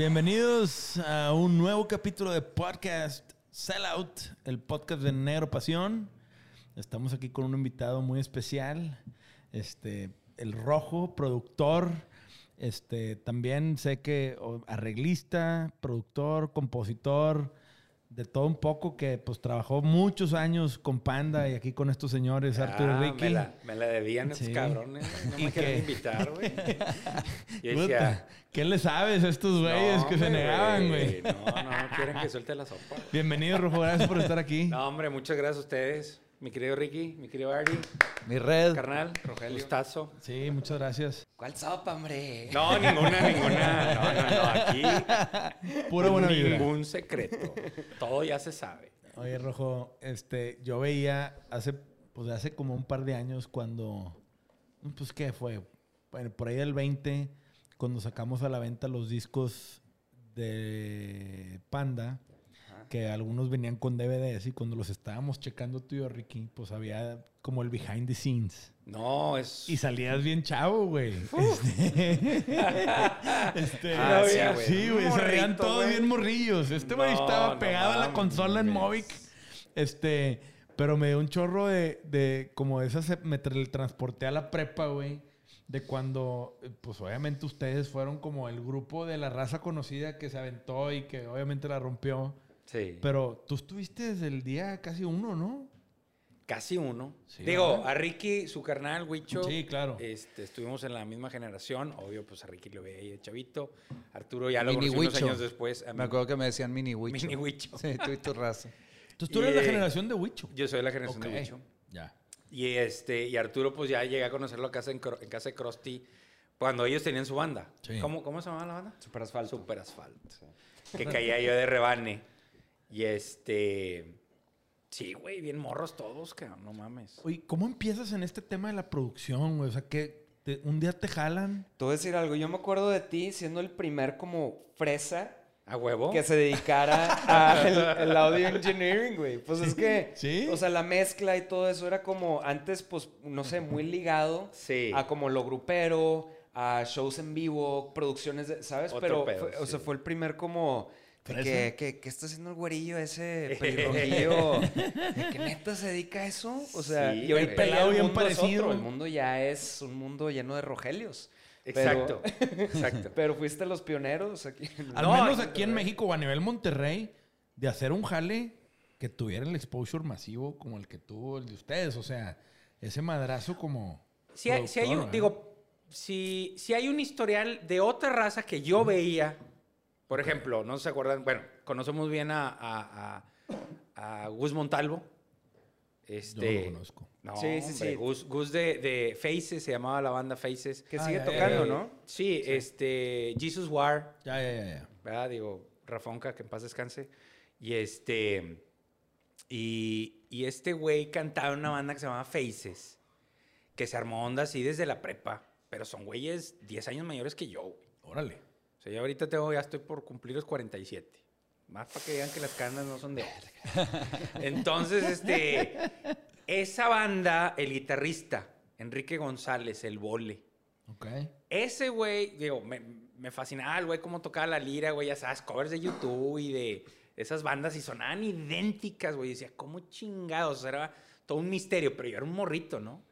Bienvenidos a un nuevo capítulo de podcast Sellout, el podcast de Negro Pasión. Estamos aquí con un invitado muy especial, este, el Rojo, productor, este, también sé que arreglista, productor, compositor, de todo un poco que pues trabajó muchos años con Panda y aquí con estos señores, Arturo y Ah, Ricky. Me la, me la debían Sí. estos cabrones. No ¿Y me querían invitar, güey. Decía, ¿Qué le sabes a estos güeyes no, que se negaban, güey? No, no, quieren que suelte la sopa. güey. Bienvenido, Rojo, gracias por estar aquí. No, hombre, muchas gracias a ustedes. Mi querido Ricky, mi querido Artie, Mi red. carnal, Rogelio. Gustazo. Sí, muchas gracias. ¿Cuál sopa, hombre? No, ninguna, ninguna. No, no, no. Aquí Pura buena vibra. ningún secreto. Todo ya se sabe. Oye, Rojo, este, yo veía hace, pues hace como un par de años cuando, pues, ¿qué fue? Bueno, por ahí del 20, cuando sacamos a la venta los discos de Panda, que algunos venían con DVDs y cuando los estábamos checando tú y yo, Ricky, pues había como el behind the scenes. No, es. Y salías bien chavo, güey. Este, este, Ah, sí, sí, güey. veían morrito, todos bien morrillos. Este güey No, estaba no pegado a la consola en Movic. Este, pero me dio un chorro de, de como de esas, me transporté a la prepa, güey. De cuando, pues obviamente ustedes fueron como el grupo de la raza conocida que se aventó y que obviamente la rompió. Sí. Pero tú estuviste desde el día casi uno, ¿no? Casi uno. Sí, Digo, ¿verdad? a Ricky, su carnal, Huicho. Sí, claro. Este, estuvimos en la misma generación. Obvio, pues a Ricky lo veía ahí de chavito. Arturo ya lo conocí unos años después. a Me acuerdo que me decían mini Huicho. Mini Huicho. Sí, tú y tu raza. Entonces tú eres la Y- generación de Huicho. Yo soy la generación de Huicho. Ya. Y, este, y Arturo, pues ya llegué a conocerlo a casa en, casa de Krusty cuando ellos tenían su banda. Sí. ¿Cómo, ¿Cómo se llamaba la banda? Super asfalto. Super Asfalto. Que caía yo de rebane. Y este. Sí, güey, bien morros todos, cabrón, no mames. Oye, ¿cómo empiezas en este tema de la producción, güey? O sea, que te- un día te jalan. Te voy a decir algo. Yo me acuerdo de ti siendo el primer como fresa ¿A huevo? que se dedicara al audio engineering, güey. Pues es que, ¿Sí? o sea, la mezcla y todo eso era como antes, pues, no sé, muy ligado Sí. a como lo grupero, a shows en vivo, producciones, de- ¿sabes? Otro Pero, pedo, fue- o sea, fue el primer como... que, que está haciendo el güerillo ese pelirrojillo? ¿De qué neta se dedica a eso? O sea, Sí, y ya Pelado el bien parecido. El mundo ya es un mundo lleno de rogelios. Exacto. Pero- Exacto. Pero fuiste los pioneros aquí. en- Al No, menos en aquí en. México o a nivel Monterrey, de hacer un jale que tuviera el exposure masivo como el que tuvo el de ustedes. O sea, ese madrazo como. Si hay, si hay un, productor, ¿verdad? digo, si, si hay un historial de otra raza que yo veía, por ejemplo, no se acuerdan, bueno, conocemos bien a, a, a, a Gus Montalvo. Yo Este, no lo conozco. No, Sí, sí, hombre, sí. Gus, Gus de, de Faces, se llamaba la banda Faces. Que Ah, sigue ya, ya, tocando, Eh, ¿no? Sí, este, Jesus War, Ya, ya, ya, ya. ¿verdad? Digo, Rafonca, que en paz descanse. Y este, y, y este güey cantaba en una banda que se llamaba Faces, que se armó onda así desde la prepa, pero son güeyes 10 años mayores que yo, güey. Órale. O sea, yo ahorita tengo, ya estoy por cumplir los 47. Más para que vean que las canas no son de. Entonces, este, esa banda, el guitarrista, Enrique González, el Vole, Ok. ese güey, digo, me, me fascinaba el güey cómo tocaba la lira, güey, ya sabes, covers de YouTube y de esas bandas y sonaban idénticas, güey. Decía, ¿cómo chingados? Era todo un misterio, pero yo era un morrito, ¿no?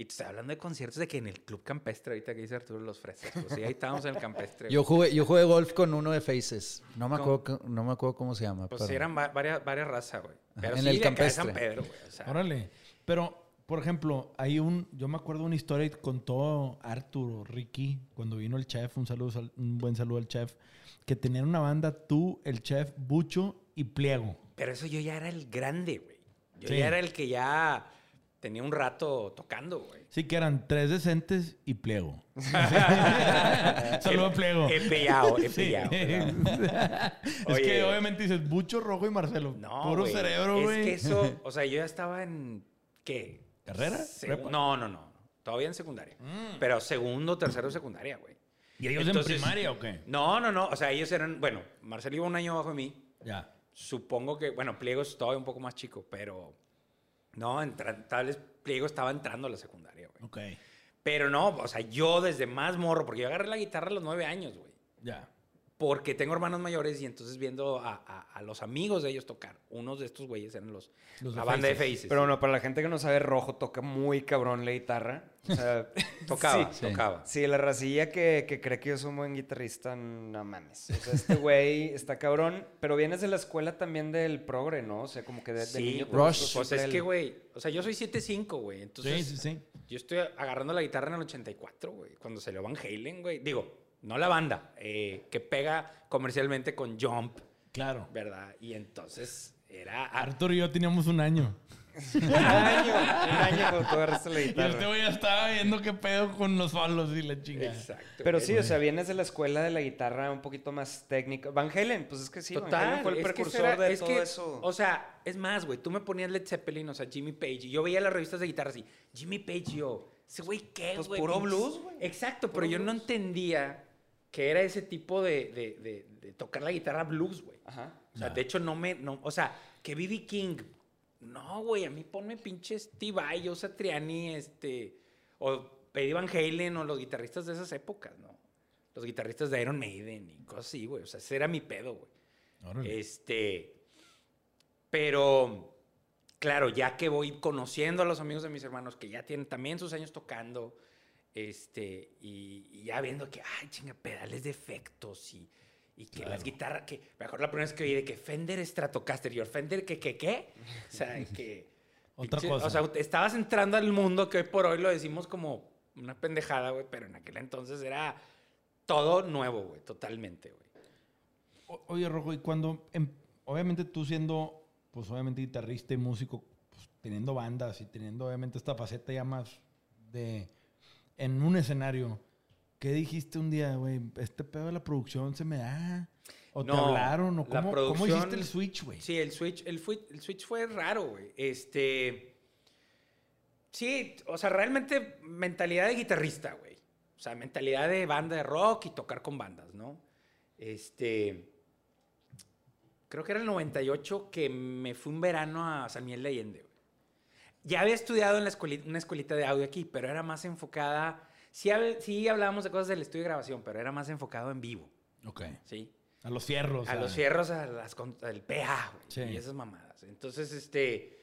Y te estoy hablando de conciertos de que en el Club Campestre, ahorita que dice Arturo Los Fresas, pues sí, ahí estábamos en el Campestre. Yo jugué, yo jugué golf con uno de Faces. No me ¿Cómo? acuerdo, no me acuerdo cómo se llama. Pues pero- sí, eran va- varias, varias razas, güey. Pero en sí, el acá de San Campestre. Pedro, güey. O sea, Órale. Pero, por ejemplo, hay un. Yo me acuerdo una historia con todo Arturo, Ricky, cuando vino el chef. Un saludo, sal- un buen saludo al chef. Que tenían una banda, tú, el chef, Bucho y Pliego. Pero eso yo ya era el grande, güey. Yo Sí. ya era el que ya tenía un rato tocando, güey. Sí, que eran tres decentes y Pliego. Saludo a Pliego. He pillado, he Sí. pillado. es que obviamente dices Bucho, Rojo y Marcelo. No, Puro cerebro, güey. Es que eso, o sea, yo ya estaba en, ¿qué? ¿Carrera? No, no, no. Todavía en secundaria. Mm. Pero segundo, tercero de secundaria, güey. ¿Y ellos Entonces- en primaria o qué? No, no, no. O sea, ellos eran, bueno, Marcelo iba un año abajo de mí. Ya. Supongo que, bueno, Pliego es todavía un poco más chico, pero no, tal vez Pliego estaba entrando a la secundaria, güey. Ok. Pero no, o sea, yo desde más morro, porque yo agarré la guitarra a los nueve años, güey. Ya. Porque tengo hermanos mayores y entonces viendo a, a- a los amigos de ellos tocar, unos de estos güeyes eran los, Los de la banda de Faces. Pero bueno, para la gente que no sabe, Rojo toca muy cabrón la guitarra. O sea, tocaba, Sí. tocaba. Sí, la racilla que, que cree que yo soy un buen guitarrista, no mames. O sea, este güey está cabrón, pero vienes de la escuela también del progre, ¿no? O sea, como que de, de Sí, niño te pues, pues es que, güey, o sea, yo soy 7'5", güey. Entonces, sí, sí, sí. yo estoy agarrando la guitarra en el 84, güey. Cuando salió Van Halen, güey. Digo, no la banda, eh, que pega comercialmente con Jump, Claro. ¿verdad? Y entonces era... Arturo y yo teníamos un año. Un año, un año cuando tú agarraste la Y este guitarra. güey ya estaba viendo qué pedo con los solos y la chingada. Exacto. Pero sí, o sea, vienes de la escuela de la guitarra un poquito más técnica. Van Halen, pues es que sí, Van Total, Halen fue el precursor será- de es todo que, eso. O sea, es más, güey, tú me ponías Led Zeppelin, o sea, Jimmy Page, y yo veía las revistas de guitarra así, Jimmy Page, y yo, ese güey, ¿qué, Pues güey? puro Pinches- blues, güey. Exacto, Puro pero yo no entendía que era ese tipo de, de- de- de tocar la guitarra blues, güey. Ajá. O sea, Ya. de hecho, no me, no, o sea, que B.B. King, no, güey, a mí ponme pinche Steve Vai, Joe Satriani, este, o Eddie Van Halen, o los guitarristas de esas épocas, ¿no? Los guitarristas de Iron Maiden y cosas así, güey. O sea, ese era mi pedo, güey. Órale. Este. Pero, claro, ya que voy conociendo a los amigos de mis hermanos que ya tienen también sus años tocando, este, y, y ya viendo que, ay, chinga, pedales de efectos y, y que las guitarras, que mejor la primera vez que oí de que Fender Stratocaster, y Fender, que, que, qué? O sea, que. Otra cosa. O sea, estabas entrando al mundo que hoy por hoy lo decimos como una pendejada, güey, pero en aquel entonces era todo nuevo, güey, totalmente, güey. O- Oye, Rojo, y cuando, em- obviamente tú siendo, pues obviamente guitarrista y músico, pues, teniendo bandas y teniendo obviamente esta faceta ya más de, en un escenario, ¿qué dijiste un día, güey? Este pedo de la producción se me da. ¿O te hablaron? ¿O cómo, cómo hiciste el switch, güey? Sí, el switch, el, el switch fue raro, güey. Este. Sí, o sea, realmente mentalidad de guitarrista, güey. O sea, mentalidad de banda de rock y tocar con bandas, ¿no? Este. Creo que era el 98 que me fui un verano a San Miguel de Allende, güey. Ya había estudiado en la escuelita, una escuelita de audio aquí, pero era más enfocada. Sí, sí hablábamos de cosas del estudio de grabación, pero era más enfocado en vivo, Ok. ¿sí? A los fierros. a los fierros, a las, al PA, Sí. y esas mamadas. Entonces, este,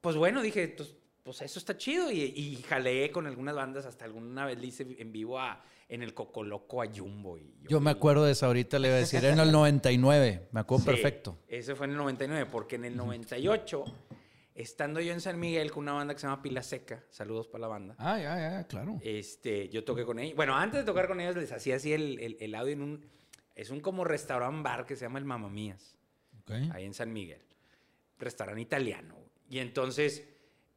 pues bueno, dije, pues, pues eso está chido. Y, y jalé con algunas bandas, hasta alguna vez le hice en vivo a, en el Cocoloco a Jumbo. Y Yo me acuerdo de esa ahorita, le iba a decir, en el 99, me acuerdo Sí, perfecto. Ese fue en el 99, porque en el 98, estando yo en San Miguel con una banda que se llama Pila Seca, saludos para la banda. Ah, ya, ya, claro. Este, yo toqué con ellos. Bueno, antes de tocar con ellos les hacía así el, el- el audio en un... Es un como restaurant bar que se llama el Mamamías. Ahí en San Miguel. Restaurante italiano. Y entonces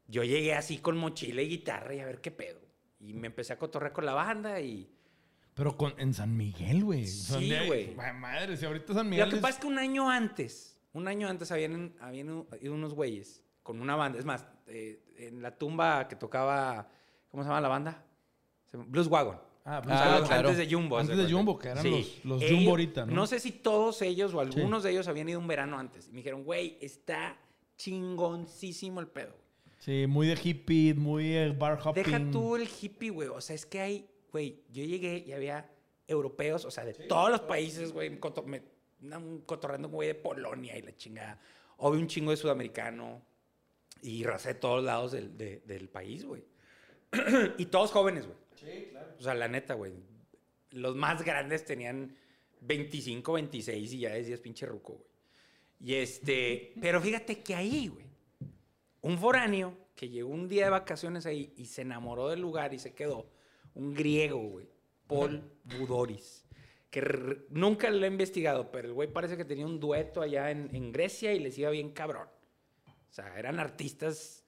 yo llegué así con mochila y guitarra y a ver qué pedo. Y me empecé a cotorrear con la banda y... Pero con, en San Miguel, güey. Sí, güey. Ma- Madre, si ahorita San Miguel Lo que es- pasa es que un año antes, un año antes habían, habían ido unos güeyes con una banda. Es más, eh, en la tumba que tocaba... ¿Cómo se llama la banda? Blues Wagon. Ah, pues, Ah, claro. claro. Antes de Jumbo. Antes de. Jumbo, que eran los- los Ellos- Jumbo ahorita, ¿no? sé si todos ellos o algunos de ellos habían ido un verano antes. Y me dijeron, güey, está chingoncísimo el pedo. Sí, muy de hippie, muy eh, bar hopping. Deja tú el hippie, güey. O sea, es que hay, güey, yo llegué y había europeos, o sea, de todos los países, güey, coto- me- cotorreando güey de Polonia y la chingada. Obvio, un chingo de sudamericano y de todos lados del, de- del país, güey. y todos jóvenes, güey. Sí, claro. O sea, la neta, güey. Los más grandes tenían 25, 26 y ya decías pinche ruco, güey. Y este, pero fíjate que ahí, güey, un foráneo que llegó un día de vacaciones ahí y se enamoró del lugar y se quedó, un griego, güey, Paul Budoris, que nunca lo he investigado, pero el güey parece que tenía un dueto allá en, en Grecia y les iba bien cabrón. O sea, eran artistas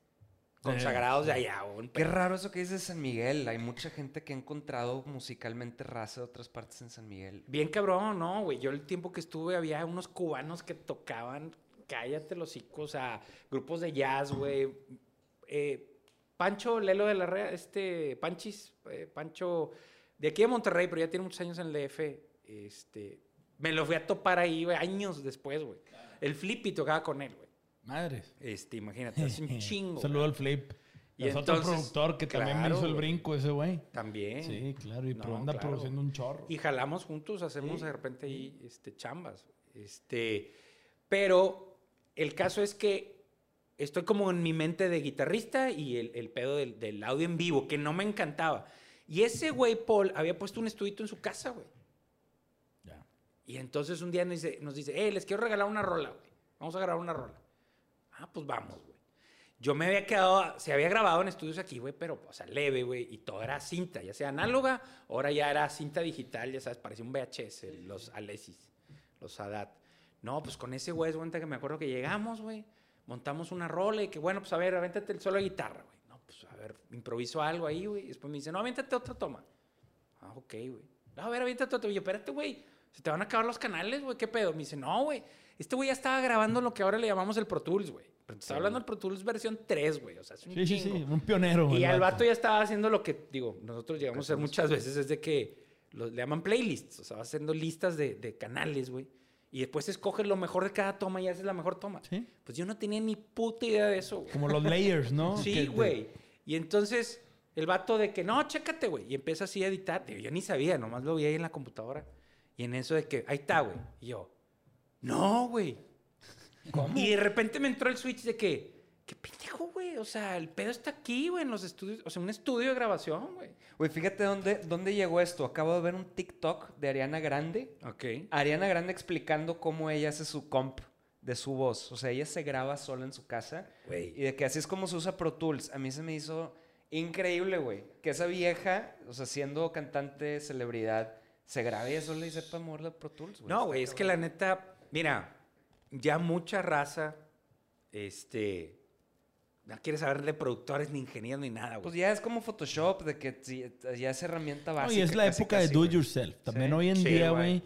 consagrados de allá. un Qué raro eso que dices de San Miguel. Hay mucha gente que ha encontrado musicalmente raza de otras partes en San Miguel. Bien cabrón, ¿no, güey? Yo el tiempo que estuve había unos cubanos que tocaban, cállate los hocico, o sea, grupos de jazz, güey. Eh, Pancho Lelo de la Rea, este, Panchis, eh, Pancho, de aquí de Monterrey, pero ya tiene muchos años en el DF, este, me lo fui a topar ahí, güey, años después, güey. El Flippy tocaba con él, güey. Madres. Este, imagínate, hace un chingo. Saludo al Flip. Y es otro productor que también me hizo el brinco ese güey. También. Sí, claro. Y No, anda claro. produciendo un chorro. Y jalamos juntos, hacemos de repente ahí este, chambas. Este, pero el caso es que estoy como en mi mente de guitarrista y el, el pedo del, del audio en vivo, que no me encantaba. Y ese güey, Paul, había puesto un estudito en su casa, güey. Ya. Y entonces un día nos dice, nos dice, eh, les quiero regalar una rola, güey. Vamos a grabar una rola. Ah, pues vamos, güey. Yo me había quedado, se había grabado en estudios aquí, güey, pero, o sea, leve, güey, y todo era cinta, ya sea análoga, ahora ya era cinta digital, ya sabes, parecía un VHS, los Alesis, los Sadat. No, pues con ese güey, es cuenta que me acuerdo que llegamos, güey, montamos una rola y que, bueno, pues a ver, avéntate el solo de guitarra, güey. No, pues a ver, improviso algo ahí, güey, después me dice, no, avéntate otra toma. Ah, ok, güey. No, a ver, aviéntate otro. Y yo, espérate, güey. Se te van a acabar los canales, güey. ¿Qué pedo? Me dice, no, güey. Este güey ya estaba grabando lo que ahora le llamamos el Pro Tools, güey. Pero te estaba hablando del Pro Tools versión 3, güey. O sea, es un Sí, sí, chingo. sí. Un pionero. Y el al vato ya estaba haciendo lo que, digo, nosotros llegamos a hacer muchas veces, es de que lo- le llaman playlists. O sea, vas haciendo listas de, de canales, güey. Y después escoges lo mejor de cada toma y haces la mejor toma. Sí. Pues yo no tenía ni puta idea de eso, güey. Como los layers, ¿no? Sí, te- güey. Y entonces el vato de que, no, chécate, güey. Y empieza así a editar. Yo ni sabía, nomás lo vi ahí en la computadora. Y en eso de que, ahí está, güey. Y yo, no, güey. Y de repente me entró el switch de que, qué pendejo, güey. O sea, el pedo está aquí, güey, en los estudios. O sea, un estudio de grabación, güey. Güey, fíjate dónde, dónde llegó esto. Acabo de ver un TikTok de Ariana Grande. Ok. Ariana Grande explicando cómo ella hace su comp de su voz. O sea, ella se graba sola en su casa. Güey. Y de que así es como se usa Pro Tools. A mí se me hizo increíble, güey. Que esa vieja, o sea, siendo cantante, celebridad, se grabe sola y sepa mover la Pro Tools, güey. No, güey, es que la neta, mira, ya mucha raza, este, no quiere saber de productores, ni ingenieros, ni nada, güey. Pues ya es como Photoshop, de que ya es herramienta No, básica. y es la casi, época de do it yourself. También Sí. hoy en Sí, día, güey.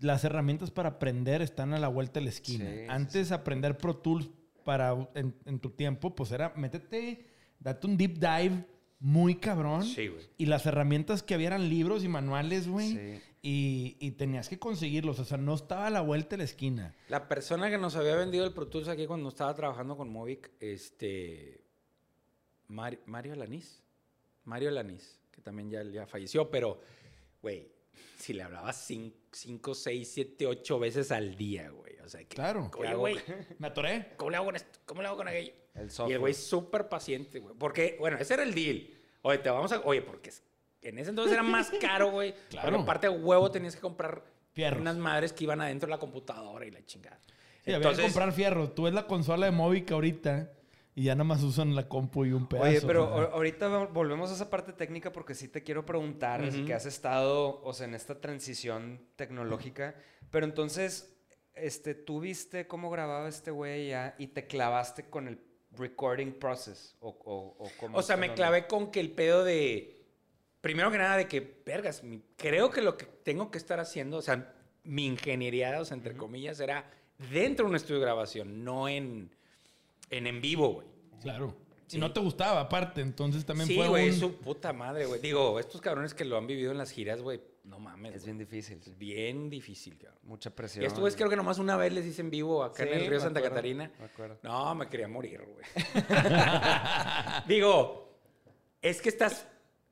las herramientas para aprender están a la vuelta de la esquina. Sí, sí, Antes aprender Pro Tools para en, en tu tiempo, pues era métete, date un deep dive muy cabrón. Sí, güey. Y las herramientas que había eran libros y manuales, güey. Sí. Y, y tenías que conseguirlos. O sea, no estaba a la vuelta de la esquina. La persona que nos había vendido el Pro Tools aquí cuando estaba trabajando con Movic, este. Mar- Mario Lanís. Mario Lanís, que también ya, ya falleció, pero, güey, si le hablabas 5, 6, 7, 8 veces al día, güey. O sea, que. Claro. Oye, güey, Me atoré. ¿cómo le hago con esto? ¿Cómo le hago con aquello? El Y el güey súper paciente, güey. Porque, bueno, ese era el deal. Oye, te vamos a. Oye, porque en ese entonces era más caro, güey. Claro. Pero aparte de huevo tenías que comprar Fierros. unas madres que iban adentro de la computadora y la chingada. Sí, había que comprar fierro. Tú ves la consola de Movic ahorita y ya nada más usan la compu y un pedazo. Oye, pero ¿no? ahorita volvemos a esa parte técnica porque sí te quiero preguntar, es Ujú. que has estado, o sea, en esta transición tecnológica, pero entonces, este, tú viste cómo grababa este güey ya y te clavaste con el recording process, o, o, o cómo O sea, me clavé con que el pedo de. Primero que nada, de que, vergas, mi- creo que lo que tengo que estar haciendo, o sea, mi ingeniería, o sea, entre comillas, era dentro de un estudio de grabación, no en en, en vivo, güey. Claro. Sí. Y no te gustaba, aparte. Entonces también Sí, fue güey, un... su puta madre, güey. Digo, estos cabrones que lo han vivido en las giras, güey, no mames. Es güey. bien difícil, Es bien difícil, cabrón. mucha presión. Y estos güeyes creo que nomás una vez les hice en vivo acá Sí, en el río me Santa acuerdo, Catarina. me acuerdo. No, me quería morir, güey. Digo, es que estás.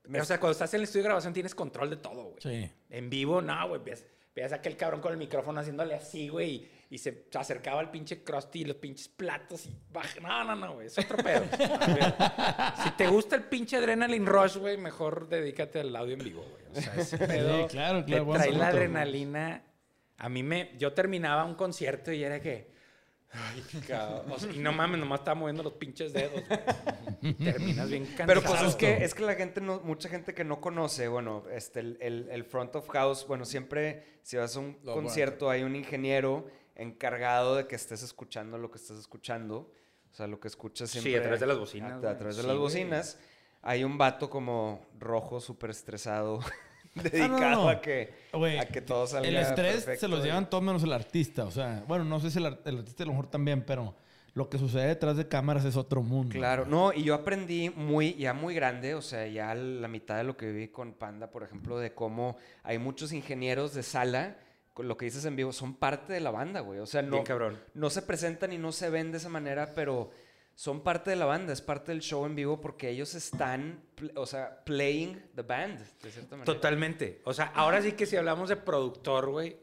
O sea, cuando estás en el estudio de grabación tienes control de todo, güey. Sí. En vivo, no, güey. A aquel cabrón con el micrófono haciéndole así, güey. Y, se, acercaba al pinche Krusty y los pinches platos y baja. No, no, no, güey. Es otro pedo. si te gusta el pinche Adrenaline Rush, güey, mejor dedícate al audio en vivo, güey. O sea, ese pedo. claro, te claro, buen trae la adrenalina. A mí me. Yo terminaba un concierto y era que. Ay, cabrón. O sea, y no mames, nomás estaba moviendo los pinches dedos. güey. Terminas bien cansado. Pero pues es que, es que la gente, no, mucha gente que no conoce, bueno, este, el, el- el front of house, bueno, siempre si vas a un Lo concierto hay un ingeniero encargado de que estés escuchando lo que estás escuchando. O sea, lo que escuchas Sí, siempre. a través de las bocinas, A, a través de Sí, las güey. bocinas. Hay un vato como rojo, súper estresado, Ah, dedicado no, no. A, que, Güey, a que todo salga El estrés perfecto se los llevan todos menos el artista. O sea, bueno, no sé si el, ar- el artista a lo mejor también, pero lo que sucede detrás de cámaras es otro mundo. Claro, no, y yo aprendí muy, ya muy grande, o sea, ya la mitad de lo que viví con Panda, por ejemplo, de cómo hay muchos ingenieros de sala, lo que dices en vivo, son parte de la banda, güey. O sea, no, Bien cabrón. no se presentan y no se ven de esa manera, pero son parte de la banda, es parte del show en vivo porque ellos están, o sea, playing the band, de cierta manera. Totalmente. O sea, ahora sí que si hablamos de productor, güey,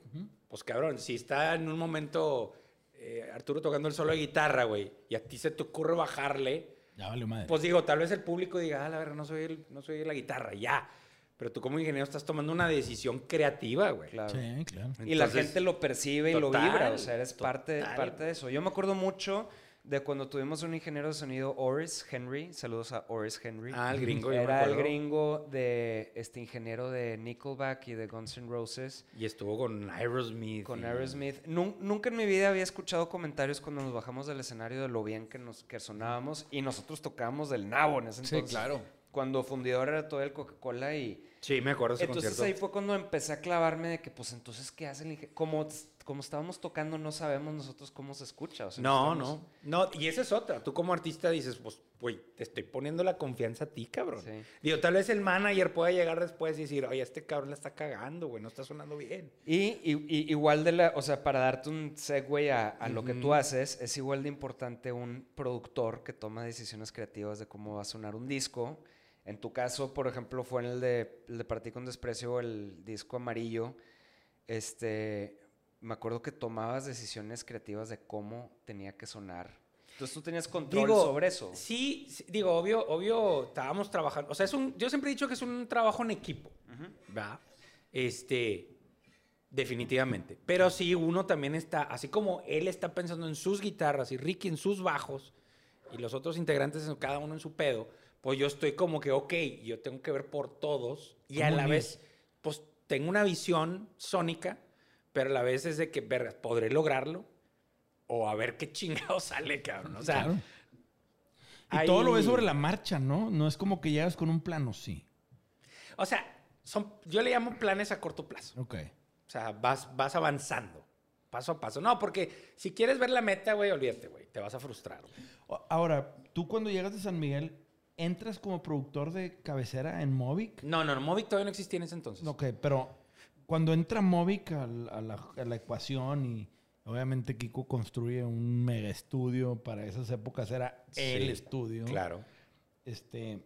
pues cabrón, si está en un momento eh, Arturo tocando el solo de guitarra, güey, y a ti se te ocurre bajarle, Ya vale madre. pues digo, tal vez el público diga, ah, la verdad, no soy, el, no soy la guitarra, ya. Pero tú como ingeniero estás tomando una decisión creativa, güey. Claro. sí, claro. Y la gente lo percibe y lo vibra, o sea, eres parte, total. parte de eso. Yo me acuerdo mucho de cuando tuvimos un ingeniero de sonido, Oris Henry, saludos a Oris Henry. Ah, el gringo. yo me Era el gringo de este ingeniero de Nickelback y de Guns N' Roses. Y estuvo con Aerosmith. Con y- Aerosmith. Nun- nunca en mi vida había escuchado comentarios cuando nos bajamos del escenario de lo bien que nos que sonábamos y nosotros tocábamos del nabo en ese Sí, entonces. claro. Cuando fundidor era todo el Coca-Cola y Sí, me acuerdo ese entonces concierto. ahí fue cuando empecé a clavarme de que pues entonces qué hace el ingeniero como como estábamos tocando no sabemos nosotros cómo se escucha. o sea, No, estamos- no. No, y esa es otra. Tú como artista dices, pues, güey, te estoy poniendo la confianza a ti, cabrón. Sí. Digo, tal vez el manager pueda llegar después y decir, oye, este cabrón la está cagando, güey, no está sonando bien. Y, y- y igual de la, o sea, para darte un segue a, a lo que tú haces, es igual de importante un productor que toma decisiones creativas de cómo va a sonar un disco. En tu caso, por ejemplo, fue en el de, el de Partí con Desprecio, el disco amarillo. Este, me acuerdo que tomabas decisiones creativas de cómo tenía que sonar. Entonces tú tenías control sobre eso. Sí, sí, digo, obvio, obvio, estábamos trabajando. O sea, es un, yo siempre he dicho que es un trabajo en equipo, ¿va? Este, definitivamente. Pero sí, uno también está, así como él está pensando en sus guitarras y Ricky en sus bajos y los otros integrantes, en- cada uno en su pedo, pues yo estoy como que, ok, yo tengo que ver por todos y a ¿Cómo la vez, pues tengo una visión sónica, pero a la vez es de que, verga, ¿podré lograrlo? O a ver qué chingado sale, cabrón. O sea, Claro. Y hay- todo lo ves sobre la marcha, ¿no? No es como que llegas con un plano, sí. O sea, son, yo le llamo planes a corto plazo. Ok. O sea, vas, vas avanzando, paso a paso. No, porque si quieres ver la meta, güey, olvídate, güey. Te vas a frustrar. Ahora, tú cuando llegas de San Miguel, ¿entras como productor de cabecera en Movic? No, no, no. Movic todavía no existía en ese entonces. Ok, pero cuando entra Movic al- a, la, a la ecuación y obviamente Kiko construye un mega estudio, para esas épocas era el Sí, estudio. Claro. Este,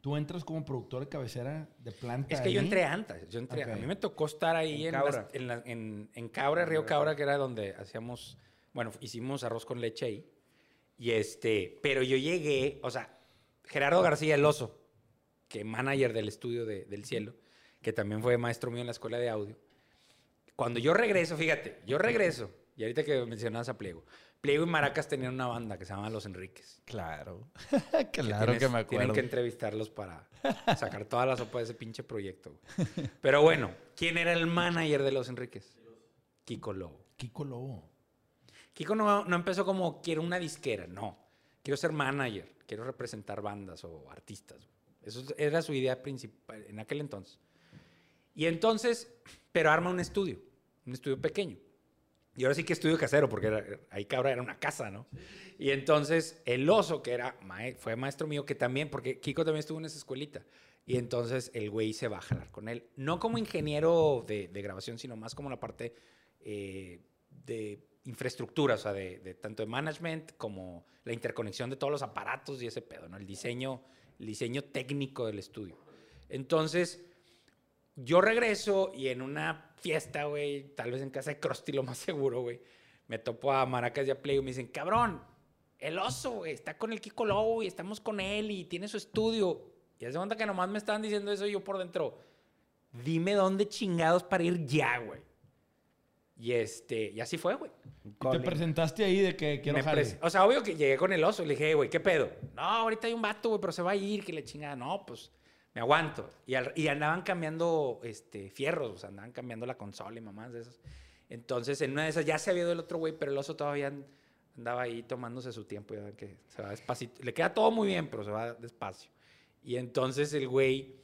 tú entras como productor de cabecera de planta. Es que yo ahí? entré antes. Yo entré, Ok. A mí me tocó estar ahí En en, Cabra. las- en, la- en- en Cabra, Río Cabra, que era donde hacíamos, bueno, hicimos arroz con leche ahí. Y este, pero yo llegué, o sea, Gerardo García El Oso, que manager del estudio de- del cielo, que también fue maestro mío en la escuela de audio. Cuando yo regreso, fíjate, yo regreso, y ahorita que mencionabas a Pliego, Pliego y Maracas tenían una banda que se llama Los Enríquez. Claro. Que claro tienes- que me Tienen acuerdo. que entrevistarlos para sacar toda la sopa de ese pinche proyecto. güey. Pero bueno, ¿quién era el manager de los Enríquez? Kiko Lobo. Kiko Lobo. Kiko no, no empezó como quiero una disquera, no. Quiero ser manager, quiero representar bandas o artistas. Eso era su idea principal en aquel entonces. Y entonces, pero arma un estudio, un estudio pequeño. Y ahora sí que estudio casero, porque era, ahí cabra era una casa, ¿no? Y entonces el oso, que era fue maestro mío, que también, porque Kiko también estuvo en esa escuelita. Y entonces el güey se va a jalar con él. No como ingeniero de, de grabación, sino más como la parte eh, de infraestructura, o sea, de, tanto de management como la interconexión de todos los aparatos y ese pedo, ¿no? El diseño, el diseño técnico del estudio. Entonces, yo regreso y en una fiesta, güey, tal vez en casa de Krusty, lo más seguro, güey, me topo a Maracas y a Play y me dicen, cabrón, el oso, güey, está con el Kiko Lobo y estamos con él y tiene su estudio. Y hace cuenta que nomás me estaban diciendo eso yo por dentro, dime dónde chingados para ir ya, güey. Y este, y así fue, güey. Te presentaste ahí de que quiero jale. O sea, obvio que llegué con el oso y le dije, "Eh, güey, ¿qué pedo? No, ahorita hay un vato, güey, pero se va a ir, que le chingada. No, pues me aguanto. Y, al- y andaban cambiando este, fierros, o sea, andaban cambiando la consola y mamás de esas. Entonces, en una de esas ya se había ido el otro güey, pero el oso todavía an- andaba ahí tomándose su tiempo. Ya que se va despacito. Le queda todo muy bien, pero se va despacio. Y entonces el güey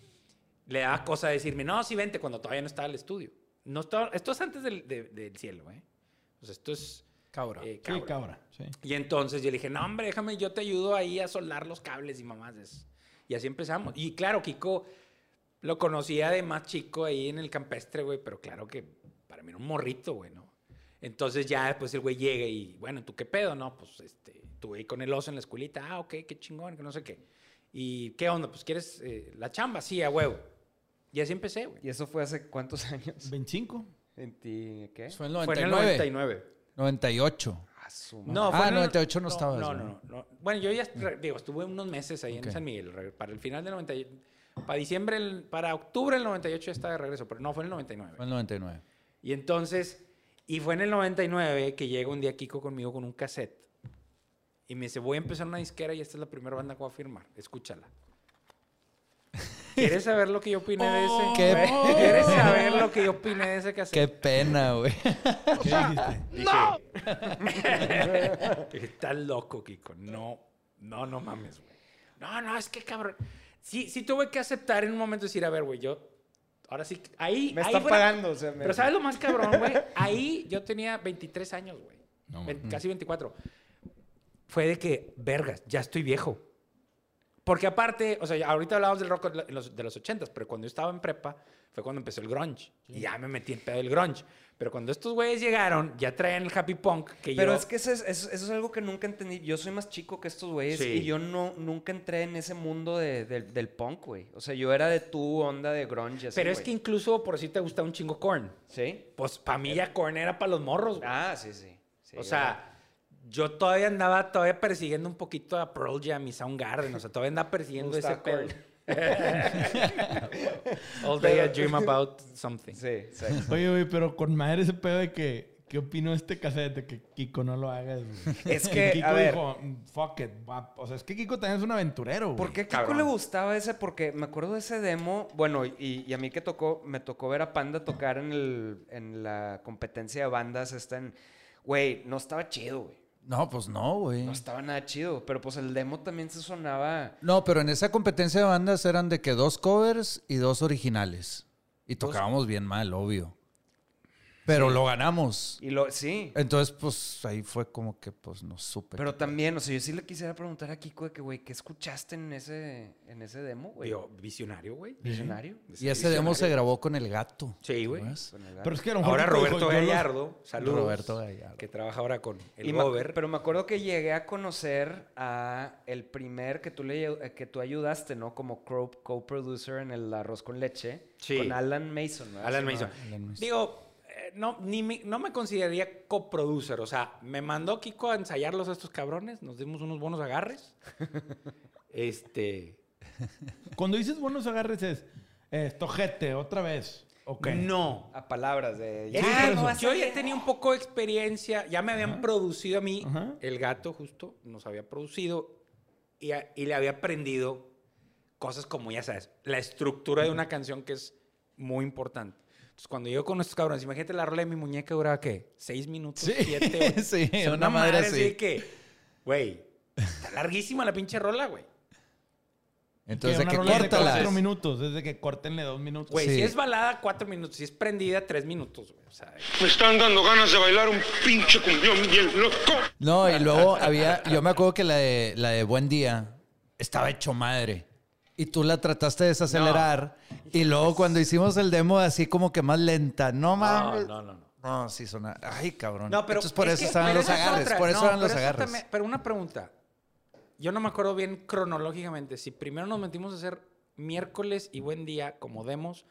le daba cosa decirme, no, sí, vente, cuando todavía no estaba el estudio. No estaba, esto es antes del, de- del cielo, ¿eh? O sea, esto es Cabra. eh, Sí, cabra. Sí. Y entonces yo le dije, no, hombre, déjame, yo te ayudo ahí a soldar los cables y mamás. eso". Y así empezamos. Y claro, Kiko lo conocía de más chico ahí en el campestre, güey, pero claro que para mí era un morrito, güey, ¿no? Entonces ya, pues el güey llega y, bueno, ¿tú qué pedo? No, pues, este, tuve ahí con el oso en la escuelita. Ah, ok, qué chingón, que no sé qué. ¿Y qué onda? Pues, ¿quieres eh, la chamba? Sí, a huevo. Y así empecé, güey. ¿Y eso fue hace cuántos años? 25. ¿En ti qué? Fue en Fue en el 99. 99. 98. Ah. No, Ah, fue en el- 98 no estabas, No, ¿no? no, no, no. Bueno, yo ya, re- digo, estuve unos meses ahí Ok. en San Miguel. Para el final del 90, para diciembre, el- para octubre del 98 ya estaba de regreso, pero no, fue en el 99. Fue en el 99. Y entonces, y fue en el 99 que llega un día Kiko conmigo con un cassette. Y me dice, voy a empezar una disquera y esta es la primera banda que voy a firmar. Escúchala. ¿Quieres saber lo que yo opiné de ese? Oh, qué-? ¿Quieres saber lo que yo opiné de ese cassette? Qué pena, güey. ¿Qué dijiste? Dije, Estás loco, Kiko. No, no, no mames, güey. No, no, es que cabrón. Sí, sí tuve que aceptar en un momento decir, a ver, güey, yo. Ahora sí, ahí. Me ahí están fue- pagando, o sea, me- Pero ¿sabes lo más cabrón, güey? Ahí yo tenía 23 años, güey. No, Casi 24. Fue de que, vergas, ya estoy viejo. Porque aparte, o sea, ahorita hablamos del rock de los, de los 80s, pero cuando yo estaba en prepa fue cuando empezó el grunge. Y ya me metí en pedo del grunge. Pero cuando estos güeyes llegaron, ya traían el happy punk que Pero yo... es que eso es, eso, es algo que nunca entendí. Yo soy más chico que estos güeyes Sí. y yo no, nunca entré en ese mundo de- del- del punk, güey. O sea, yo era de tu onda de grunge. así, Pero es güey. que incluso por si te gusta un chingo Korn. ¿Sí? Pues para mí ya Korn era para los morros. güey. Ah, sí, sí. sí, o sea, yo todavía andaba todavía persiguiendo un poquito a Pearl Jam y Soundgarden. O sea, todavía andaba persiguiendo ese pedo. All day I dream about something. Sí, sí. Oye, güey, pero con madre ese pedo de que... ¿Qué opino este cassette de que Kiko no lo hagas? güey? Es que, Kiko a ver. dijo, "Mm, fuck it, va". O sea, es que Kiko también es un aventurero, güey. ¿Por qué a Kiko Cabrón. le gustaba ese? Porque me acuerdo de ese demo. Bueno, y, y a mí que tocó, me tocó ver a Panda tocar en, el, en la competencia de bandas. Esta en. Güey, no estaba chido, güey. No, pues no, güey. No estaba nada chido. Pero pues el demo también se sonaba. No, pero en esa competencia de bandas eran de que dos covers y dos originales. Y tocábamos bien mal, obvio. Pero lo ganamos. Y lo. Sí. Entonces, pues ahí fue como que, pues no supe. Pero también, o sea, yo sí le quisiera preguntar a Kiko de que, güey, ¿qué escuchaste en ese, en ese demo, güey? Digo, visionario, güey. Visionario. y ese demo se grabó con el gato. Sí, güey. ¿ves? Con el Pero es que a lo mejor Ahora Roberto "Yo los- Gallardo, saludos. Roberto Gallardo. Que trabaja ahora con el Y Gober. pero me acuerdo que llegué a conocer a el primer que tú, le, eh, que tú ayudaste, ¿no? Como co- co-producer en el arroz con leche. Sí. Con Alan Mason, ¿verdad? Alan Mason. Alan Mason. Digo, no, ni mi- no me consideraría coproducer. O sea, me mandó Kiko a ensayarlos a estos cabrones. Nos dimos unos buenos agarres. este. Cuando dices buenos agarres es... Esto, jete, otra vez. Ok. No. A palabras de... Es Ah, no yo ya tenía un poco de experiencia. Ya me habían producido a mí. Ajá. El gato, justo, nos había producido. Y, a- y le había aprendido cosas como, ya sabes, la estructura de una canción que es muy importante. Entonces, cuando yo con estos cabrones, imagínate la rola de mi muñeca duraba, ¿qué? ¿Seis minutos? Sí, ¿Siete? sí, O sea, una madre así así. que, güey, está larguísima la pinche rola, güey. Entonces, que que córtala. cuatro minutos. Es de que córtenle dos minutos. Güey, Sí. si es balada, cuatro minutos. Si es prendida, tres minutos, güey. O sea, Me están dando ganas de bailar un pinche cumbión bien loco. No, y luego había, yo me acuerdo que la de, la de Buen Día estaba hecho madre. Y tú la trataste de desacelerar. Y luego cuando hicimos el demo así como que más lenta. No no, mames. no, no. no. No, sí suena. Ay, cabrón. No, pero Entonces por es eso que- estaban los agarres. otra. Por eso No, eran los agarres. también- pero una pregunta. Yo no me acuerdo bien cronológicamente si primero nos metimos a hacer miércoles y buen día como demos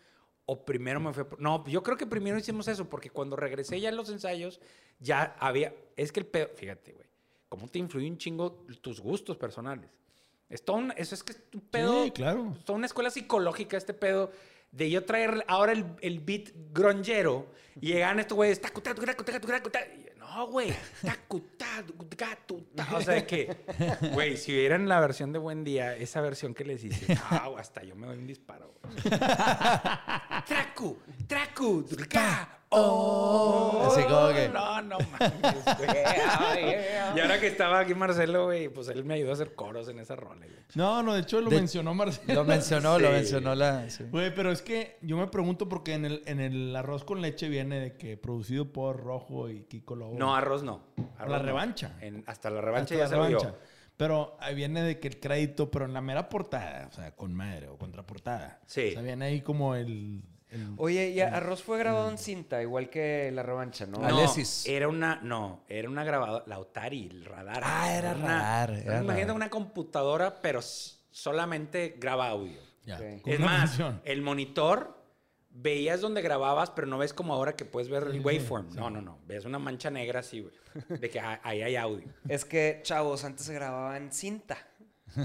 o primero me fue... No, yo creo que primero hicimos eso porque cuando regresé ya a los ensayos ya había... Es que el pedo... Fíjate, güey. ¿Cómo te influye un chingo tus gustos personales? Es todo un- Eso es que es un pedo... Sí, claro. Es toda una escuela psicológica este pedo de yo traer ahora el, el beat grongero y llegan estos güeyes, no, güey. O sea, de que, güey, si vieran la versión de Buen Día, esa versión que les hice, no, hasta yo me doy un disparo. Tracu, tracu, oh. así como que... No, no mames, y ahora que estaba aquí Marcelo, güey, pues él me ayudó a hacer coros en esa rola, güey. No, no, de hecho lo De- mencionó Marcelo. Lo mencionó, lo mencionó la... sí. Güey, pero es que yo me pregunto porque en el, en el arroz con leche viene de que producido por Rojo y Kiko Lobo. No, arroz no. Arroz La no. revancha. En- hasta la revancha Hasta ya la se lo revancha. Pero ahí viene de que el crédito, pero en la mera portada, o sea, con madre o contraportada. Sí. O sea, viene ahí como el. El- Oye, y Arroz fue grabado en cinta, igual que La Revancha, ¿no? No, Alesis. era una, no, era una grabadora, la Otari, el radar. Ah, era una- radar, era Imagínate radar. una computadora, pero solamente graba audio. Ya, es más, el monitor veías donde grababas, pero no ves como ahora que puedes ver el sí, waveform. sí. No, no, no. Ves una mancha negra así, güey. De que ah, ahí hay audio. Es que, chavos, antes se grababa en cinta.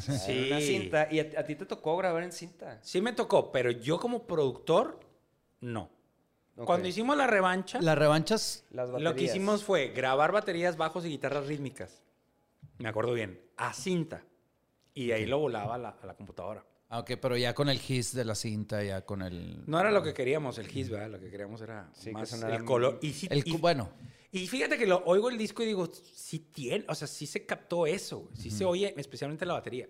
Sí. Una cinta. Y a, a ti te tocó grabar en cinta. Sí me tocó, pero yo como productor, no. Ok. Cuando hicimos la revancha, Las revanchas... Las lo que hicimos fue grabar baterías, bajos y guitarras rítmicas. Me acuerdo bien. A cinta. Y ahí lo volaba a la, a la computadora. Ah, ok, pero ya con el his de la cinta, ya con el... No era lo que queríamos, el his, ¿verdad? Lo que queríamos era Sí, que más sonara el color. Y, sí- el y- bueno, y fíjate que lo oigo el disco y digo, sí tiene, o sea, sí se captó eso, güey. Sí se oye, especialmente la batería.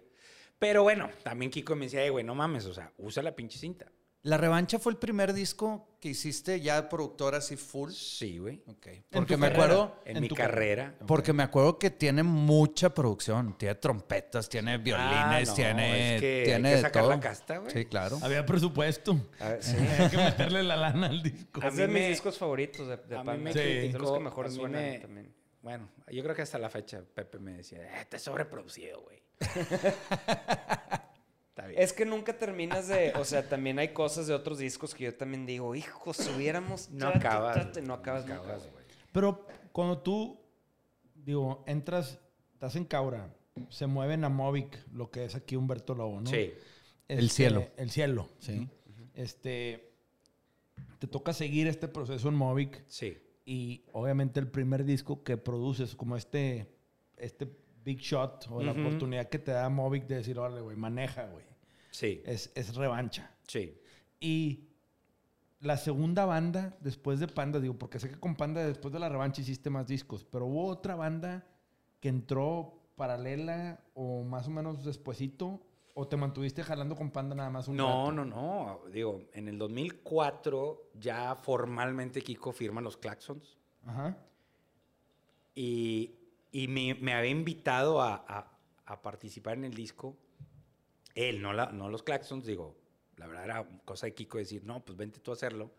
Pero bueno, también Kiko me decía, "Eh, güey, no mames, o sea, usa la pinche cinta. ¿La revancha fue el primer disco que hiciste ya productor así full? Sí, güey. Ok. Porque me carrera. acuerdo... En, En mi carrera. Porque me acuerdo que tiene mucha producción. Tiene trompetas, tiene violines, Ah, no, tiene, es que tiene hay que de sacar todo. la casta, güey. Sí, claro. Había presupuesto. A ver, sí. Había que meterle la lana al disco. A es mí mis me- discos favoritos de, de a mí Panda. me Sí. Los que mejor suenan me- también. Bueno, yo creo que hasta la fecha Pepe me decía, eh, está sobreproducido, güey. está bien. Es que nunca terminas de... O sea, también hay cosas de otros discos que yo también digo, hijo, si hubiéramos... No acabas, ta, ta", güey. No acabas No acabas, güey. Pero cuando tú, digo, entras, estás en Caura, se mueven a Movic, lo que es aquí Humberto Lobo, ¿no? Sí. El cielo. El cielo, sí. Este, te toca seguir este proceso en Movic Sí. y obviamente el primer disco que produces, como este, este big shot o la oportunidad que te da Movic de decir, órale, güey, maneja, güey. Sí. Es, es revancha. Sí. Y la segunda banda, después de Panda, digo, porque sé que con Panda después de la revancha hiciste más discos, pero hubo otra banda que entró paralela o más o menos despuesito, o te mantuviste jalando con Panda nada más un No, rato? no, no. Digo, en el 2004 ya formalmente Kiko firma los Claxons Ajá. y, y me, me había invitado a, a- a participar en el disco. Él, no, la, no los Claxons, digo, la verdad era cosa de Kiko decir, no, pues vente tú a hacerlo.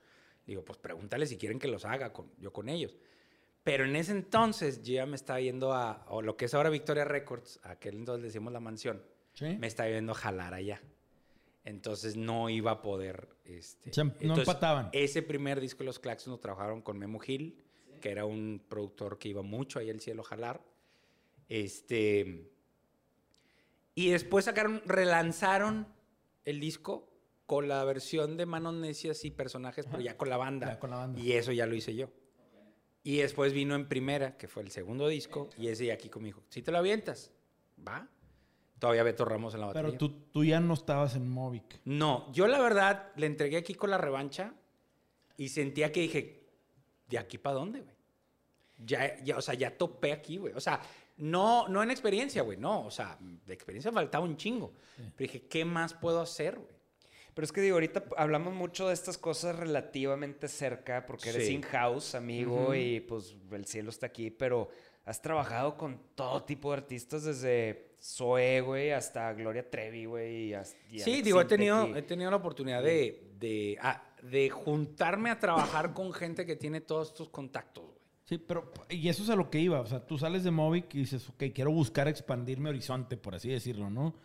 Digo, pues pregúntale si quieren que los haga con, yo con ellos. Pero en ese entonces yo ya me estaba yendo a, o lo que es ahora Victoria Records, aquel entonces le decimos la mansión, Sí. me estaba yendo a jalar allá. Entonces no iba a poder. Este, no entonces, empataban. Ese primer disco de los Claxons lo trabajaron con Memo Gil, que era un productor que iba mucho ahí al cielo a jalar. Este. Y después sacaron, relanzaron el disco con la versión de Manos Necias y personajes, pero ya con la banda. Ya con la banda. Y eso ya lo hice yo. Y después vino en primera, que fue el segundo disco, y ese ya aquí conmigo. Si te lo avientas, va. Todavía Beto Ramos en la batería. Pero tú, tú ya no estabas en Movic. No, yo la verdad le entregué aquí con la revancha y sentía que dije, ¿de aquí para dónde, güey? Ya, ya, o sea, ya topé aquí, güey. O sea, no, no en experiencia, güey, no. O sea, de experiencia faltaba un chingo. Pero dije, ¿qué más puedo hacer, güey? Pero es que digo, ahorita hablamos mucho de estas cosas relativamente cerca, porque eres Sí. in-house, amigo, y pues el cielo está aquí, pero has trabajado con todo tipo de artistas, desde Zoe, güey, hasta Gloria Trevi, güey. y hasta- y Sí, Alex digo, he tenido, he tenido la oportunidad de, de, ah, de juntarme a trabajar con gente que tiene todos estos contactos, güey. Sí, pero y eso es a lo que iba. O sea, tú sales de Movic y dices, ok, quiero buscar expandir mi horizonte, por así decirlo, ¿no?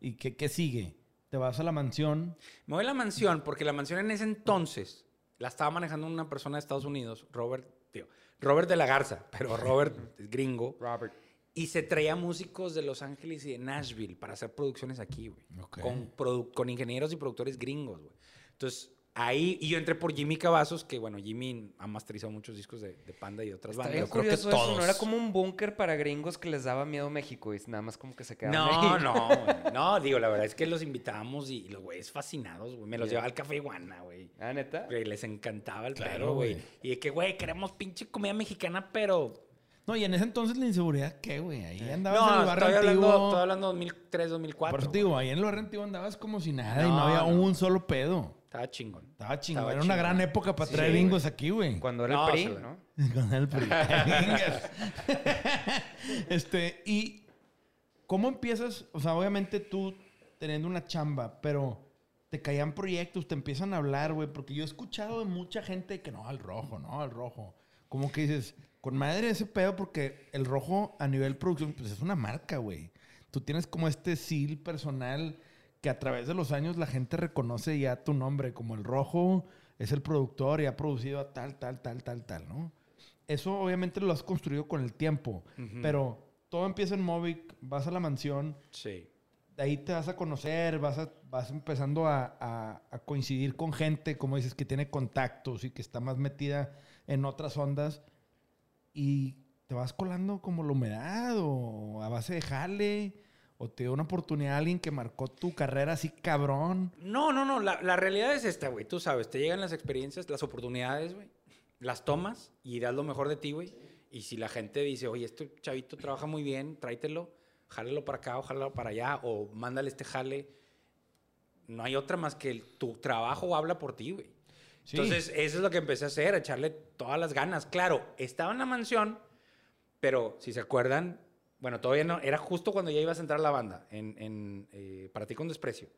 ¿Y qué, qué sigue? Te vas a la mansión. Me voy a la mansión porque la mansión en ese entonces la estaba manejando una persona de Estados Unidos, Robert, tío, Robert de la Garza, pero Robert es gringo. Robert. Y se traía músicos de Los Ángeles y de Nashville para hacer producciones aquí, güey. Ok. Con, produ- con ingenieros y productores gringos, güey. Entonces, Ahí, y yo entré por Jimmy Cavazos, que bueno, Jimmy ha masterizado muchos discos de, de Panda y de otras Está bandas. bien Yo creo que curioso eso, ¿no? todos. Era como un búnker para gringos que les daba miedo México y nada más como que se quedaban No, ahí. no, güey. no, digo, la verdad es que los invitábamos y los güeyes fascinados, güey. Me los Ya. llevaba al café iguana, güey. Ah, ¿neta? Güey, les encantaba el Claro, pedo, güey. Y de que, güey, queremos pinche comida mexicana, pero... No, y en ese entonces la inseguridad, ¿qué, güey? Ahí andabas No, en el barrio estoy antiguo. hablando, estoy hablando 2003, 2004. Por eso digo, ahí en el barrio antiguo andabas como si nada y no No, había no. un solo pedo. Estaba chingón. Estaba chingón. Estaba Era una gran época para Sí, traer gringos aquí, güey. Cuando era No, el PRI, se la- ¿no? Con el PRI. este, y ¿cómo empiezas? O sea, obviamente tú teniendo una chamba, pero te caían proyectos, te empiezan a hablar, güey, porque yo he escuchado de mucha gente que no, al rojo, no, al rojo. Como que dices, con madre ese pedo, porque el rojo a nivel producción, pues es una marca, güey. Tú tienes como este seal personal que a través de los años la gente reconoce ya tu nombre, como el rojo es el productor y ha producido a tal, tal, tal, tal, tal, ¿no? Eso obviamente lo has construido con el tiempo, pero todo empieza en Movic, vas a la mansión, Sí. de ahí te vas a conocer, vas, a- vas empezando a, a- a coincidir con gente, como dices, que tiene contactos y que está más metida en otras ondas y te vas colando como la humedad o a base de jale o te dio una oportunidad a alguien que marcó tu carrera así cabrón. No, no, no. La, la realidad es esta, güey. Tú sabes, te llegan las experiencias, las oportunidades, güey. Las tomas y das lo mejor de ti, güey. Y si la gente dice, oye, este chavito trabaja muy bien, tráetelo, jálelo para acá o jálelo para allá, o mándale este jale. No hay otra más que el- tu trabajo habla por ti, güey. Sí. Entonces, eso es lo que empecé a hacer, a echarle todas las ganas. Claro, estaba en la mansión, pero si se acuerdan, bueno, todavía no, era justo cuando ya ibas a entrar a la banda, en, en, eh, Para ti con desprecio.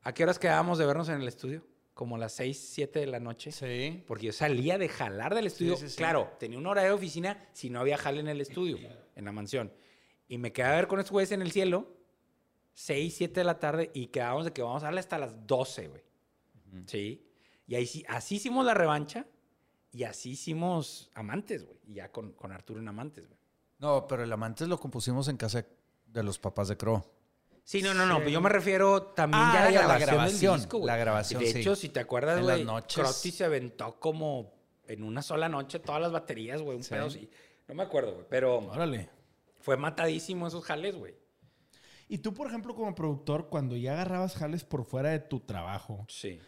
¿A qué horas quedábamos de vernos en el estudio? Como a las 6, 7 de la noche. Sí. Porque yo salía de jalar del estudio. sí, sí. Claro, tenía una hora de oficina si no había jale en el estudio, en la mansión. Y me quedaba a ver con estos güeyes en el cielo, 6, 7 de la tarde, y quedábamos de que vamos a darle hasta las 12, güey. Sí. Y ahí sí, así hicimos la revancha y así hicimos Amantes, güey. Y ya con, con Arturo en Amantes, güey. No, pero el Amantes lo compusimos en casa de los papás de Crow. Sí, no, no, no. Yo me refiero también Ah, ya a la grabación, del disco, la grabación, De sí. hecho, si te acuerdas, güey, noches. Crotty se aventó como en una sola noche todas las baterías, güey. Un Sí. pedo así. No me acuerdo, güey. Pero Órale. fue matadísimo esos jales, güey. Y tú, por ejemplo, como productor, cuando ya agarrabas jales por fuera de tu trabajo, Sí.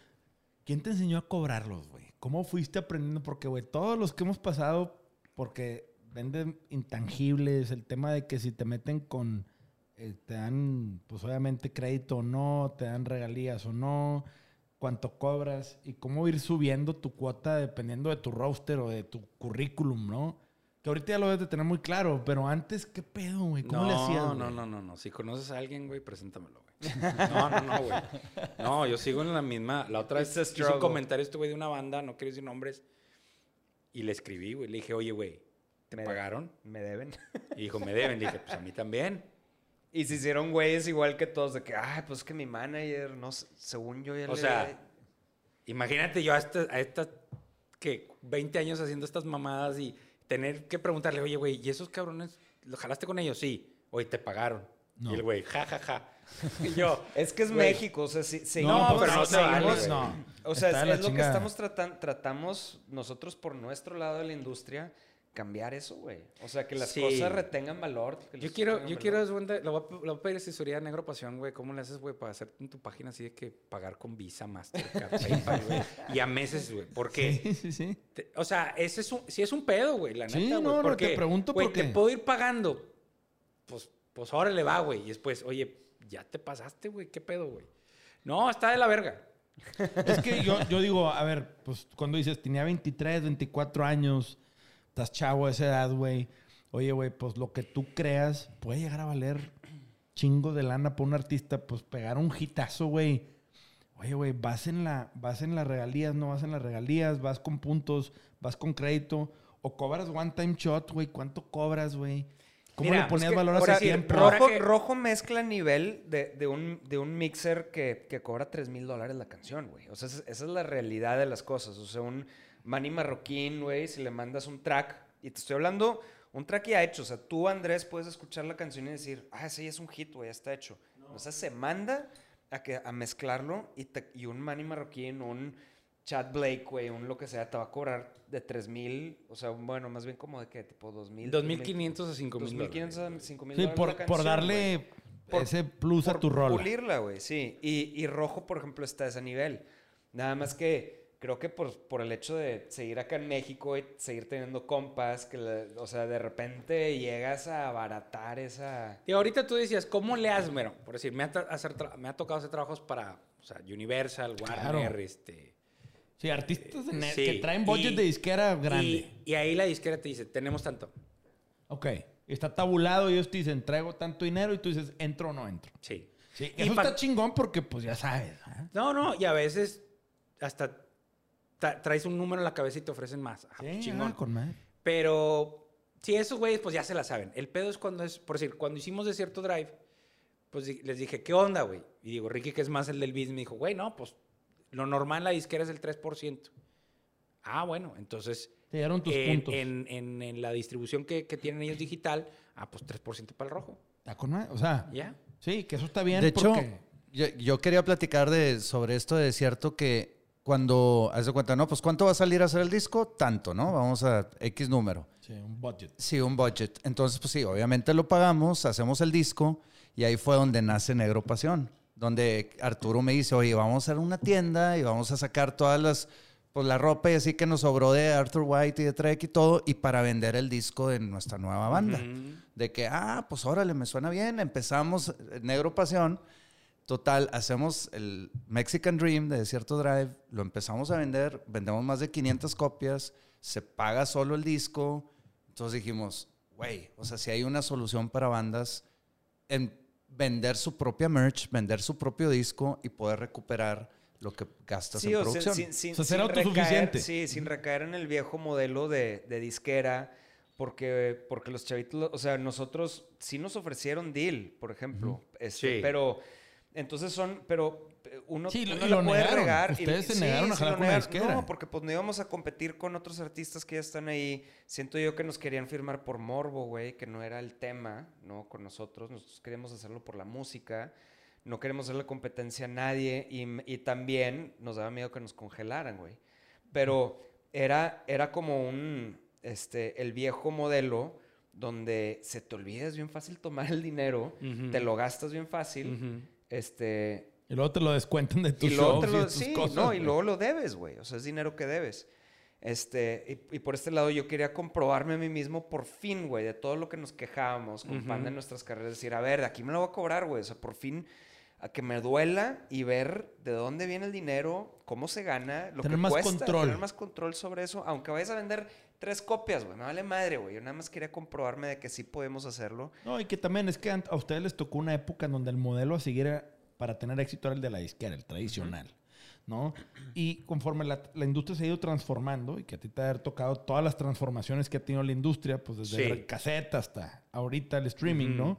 ¿quién te enseñó a cobrarlos, güey? ¿Cómo fuiste aprendiendo? Porque, güey, todos los que hemos pasado, porque venden intangibles, el tema de que si te meten con, eh, te dan, pues obviamente crédito o no, te dan regalías o no, cuánto cobras y cómo ir subiendo tu cuota dependiendo de tu roster o de tu currículum, ¿no? Que ahorita ya lo debes de tener muy claro, pero antes, ¿qué pedo, güey? ¿Cómo no, le hacías? No, güey? no, no, no. Si conoces a alguien, güey, preséntamelo, güey. No, no, no, güey. No, yo sigo en la misma. La otra vez hice un comentario este güey de una banda, no quiero decir nombres. Y le escribí, güey. Le dije, oye, güey, ¿te Me- pagaron? Me deben. Y dijo, me deben. Le dije, pues a mí también. Y se hicieron güeyes igual que todos, de que, ay, pues que mi manager, no según yo ya O le... sea, imagínate yo a estas, a estas, que 20 años haciendo estas mamadas y tener que preguntarle, oye, güey, ¿y esos cabrones, ¿los jalaste con ellos? Sí. Oye, te pagaron. No. Y el güey, ja, ja, ja. Y yo, Es que es Güey. México, o sea, si, No, seguimos, pero no se vale, seguimos- no. O sea, Está es, es lo que estamos tratando, tratamos nosotros por nuestro lado de la industria, cambiar eso, güey. O sea, que las Sí. cosas retengan valor. que Yo quiero, yo valor. quiero, de cuenta, le voy, a, le voy a pedir asesoría a Negro Pasión, güey. ¿Cómo le haces, güey, para hacer en tu página así de que pagar con Visa, Mastercard, PayPal, güey? Y a meses, güey. Porque, Sí, sí, sí. te- o sea, ese es un, sí es un pedo, güey, la Sí, neta, güey. no, no, te porque, pregunto güey, porque- te puedo ir pagando. Pues, pues ahora le va, güey. Y después, oye, ya te pasaste, güey. ¿Qué pedo, güey? No, está de la verga. Es que yo, yo digo, a ver, pues cuando dices, tenía 23, 24 años, estás chavo a esa edad, güey. Oye, güey, pues lo que tú creas puede llegar a valer chingo de lana para un artista, pues pegar un hitazo, güey. Oye, güey, vas en la, vas en las regalías, no vas en las regalías, vas con puntos, vas con crédito, o cobras one time shot, güey. ¿Cuánto cobras, güey? ¿Cómo Mira, le ponías es que, valor a ese tiempo? Rojo, que- Rojo mezcla nivel de, de un, de un mixer que, que cobra 3 mil dólares la canción, güey. O sea, esa es la realidad de las cosas. O sea, un Manny Marroquín, güey, si le mandas un track, y te estoy hablando, un track ya hecho. O sea, tú, Andrés, puedes escuchar la canción y decir, ah, ese ya es un hit, güey, ya está hecho. O sea, se manda a, que, a mezclarlo y, te- y un Manny Marroquín, un Chad Blake, güey, un lo que sea, te va a cobrar de 3 mil, o sea, bueno, más bien como de qué, tipo 2 mil. 2.500 a 5.000 2.500 dólares. a 5 mil Sí, por, por darle Por- ese plus a tu rol. Pulirla, güey, sí. Y, y Rojo, por ejemplo, está a ese nivel. Nada más que creo que por, por el hecho de seguir acá en México y seguir teniendo compas, que, la- o sea, de repente llegas a abaratar esa... Y ahorita tú decías, ¿cómo le haces, mero? Por decir, me ha, hacer tra- me ha tocado hacer trabajos para o sea, Universal, Warner, Claro. este... Sí, artistas Sí, que traen budget y- de disquera grande. Y, y ahí la disquera te dice, tenemos tanto. Ok. Está tabulado y ellos te dicen, traigo tanto dinero y tú dices, ¿entro o no entro? Sí. Sí, Y eso está chingón porque pues ya sabes. ¿ah? No, no, y a veces hasta tra- traes un número en la cabeza y te ofrecen más. Ah, pues, Sí, chingón. ah, con madre. Pero sí, esos güeyes pues ya se la saben. El pedo es cuando es, por decir, cuando hicimos Desierto Drive, pues di- les dije, ¿qué onda, güey? Y digo, Ricky, que es más el del biz, me dijo, güey, no, pues lo normal en la disquera es el 3%. Ah, bueno, entonces Te dieron tus en, puntos. en- en- en la distribución que, que tienen ellos digital, ah, pues 3% para el rojo. Está con madre. O sea, Ya. sí, que eso está bien De hecho, porque... yo, yo quería platicar de, sobre esto de cierto que cuando, haz de cuenta, no, pues ¿cuánto va a salir a hacer el disco? Tanto, ¿no? Vamos a X número. Sí, un budget. Sí, un budget. Entonces, pues sí, obviamente lo pagamos, hacemos el disco y ahí fue donde nace Negro Pasión, donde Arturo me dice, oye, vamos a hacer una tienda y vamos a sacar todas las, pues la ropa y así que nos sobró de Arthur White y de Trek y todo, y para vender el disco de nuestra nueva banda. Ujú. De que, ah, pues órale, me suena bien, empezamos eh, Negro Pasión. Total, hacemos el Mexican Dream de Desierto Drive, lo empezamos a vender, vendemos más de 500 copias, se paga solo el disco. Entonces dijimos, güey, o sea, si hay una solución para bandas en vender su propia merch, vender su propio disco y poder recuperar lo que gastas Sí, en o sea, producción. sin, sin- O sea, ser autosuficiente. recaer- sí, sin recaer en el viejo modelo de, de disquera, porque, porque los chavitos, o sea, nosotros sí nos ofrecieron deal, por ejemplo, este, Sí. pero entonces son, pero eh, uno, Sí, uno y la lo puede negaron. regar. Ustedes se sí, negaron a jalar lo con la negaron. disquera. No, porque pues no íbamos a competir con otros artistas que ya están ahí. Siento yo que nos querían firmar por morbo, güey, que no era el tema, ¿no? Con nosotros. Nosotros queríamos hacerlo por la música. No queremos hacerle competencia a nadie. Y, y también nos daba miedo que nos congelaran, güey. Pero era, era como un, este, el viejo modelo donde se te olvida, es bien fácil tomar el dinero, te lo gastas bien fácil, Ujú. Este, Y luego te lo descuentan de tus y shows y lo, de tus sí, cosas. no, y luego lo debes, güey. O sea, es dinero que debes. Este, y, y por este lado yo quería comprobarme a mí mismo por fin, güey, de todo lo que nos quejábamos con pan de nuestras carreras. Decir, a ver, de aquí me lo voy a cobrar, güey. O sea, por fin a que me duela y ver de dónde viene el dinero, cómo se gana, lo Tener que más cuesta, control. tener más control sobre eso. Aunque vayas a vender tres copias, güey, me vale madre, güey. Yo nada más quería comprobarme de que sí podemos hacerlo. No, y que también es que a ustedes les tocó una época en donde el modelo a seguir era- para tener éxito era el de la disquera, el tradicional, ¿no? Y conforme la, la industria se ha ido transformando, y que a ti te ha tocado todas las transformaciones que ha tenido la industria, pues desde Sí. el cassette hasta ahorita el streaming. ¿no?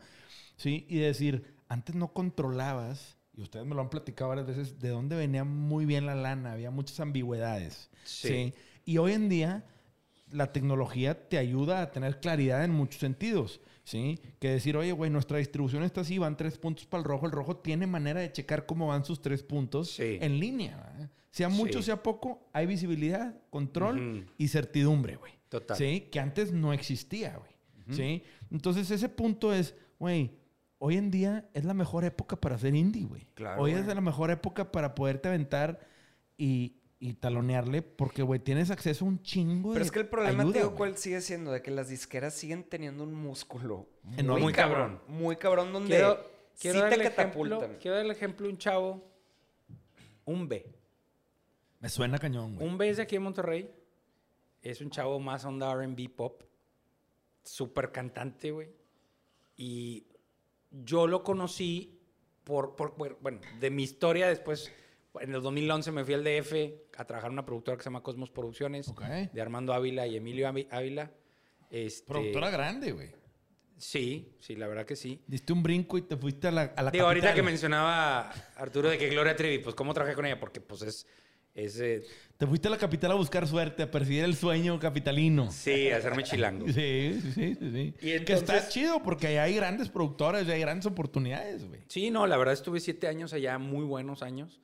Sí, y decir, antes no controlabas, y ustedes me lo han platicado varias veces, de dónde venía muy bien la lana, había muchas ambigüedades. Sí. ¿sí? Y hoy en día la tecnología te ayuda a tener claridad en muchos sentidos, ¿sí? Que decir, oye, güey, nuestra distribución está así, van tres puntos para el rojo. El rojo tiene manera de checar cómo van sus tres puntos Sí. en línea. ¿verdad? Sea mucho, Sí. sea poco, hay visibilidad, control Ujú. y certidumbre, güey. Total. ¿Sí? Que antes no existía, güey. ¿Sí? Entonces ese punto es, güey, hoy en día es la mejor época para hacer indie, güey. Claro, hoy güey. es la mejor época para poderte aventar y, y talonearle porque, güey, tienes acceso a un chingo Pero de es que el problema, ayuda, tío. ¿cuál sigue siendo? De que las disqueras siguen teniendo un músculo Enorme. Muy cabrón. Muy cabrón donde Quiero, sí quiero te darle catapultan. ejemplo, quiero darle ejemplo a un chavo, un B. Me suena cañón, güey. Un B es de aquí en Monterrey. Es un chavo más onda R&B pop. Súper cantante, güey. Y yo lo conocí por, por- por- bueno, de mi historia después. En el 2011 me fui al DF a trabajar en una productora que se llama Cosmos Producciones. Ok. De Armando Ávila y Emilio Ávila. Este, Productora grande, güey. Sí, sí, la verdad que sí. Diste un brinco y te fuiste a la, a la Digo, ahorita capital. que mencionaba Arturo de que Gloria Trevi, pues cómo trabajé con ella, porque pues es, Es, eh, Te fuiste a la capital a buscar suerte, a perseguir el sueño capitalino. sí, hacerme chilango. Sí, sí, sí, sí. Y Que está entonces- chido porque ahí hay grandes productores hay grandes oportunidades, güey. Sí, no, la verdad estuve siete años allá, muy buenos años.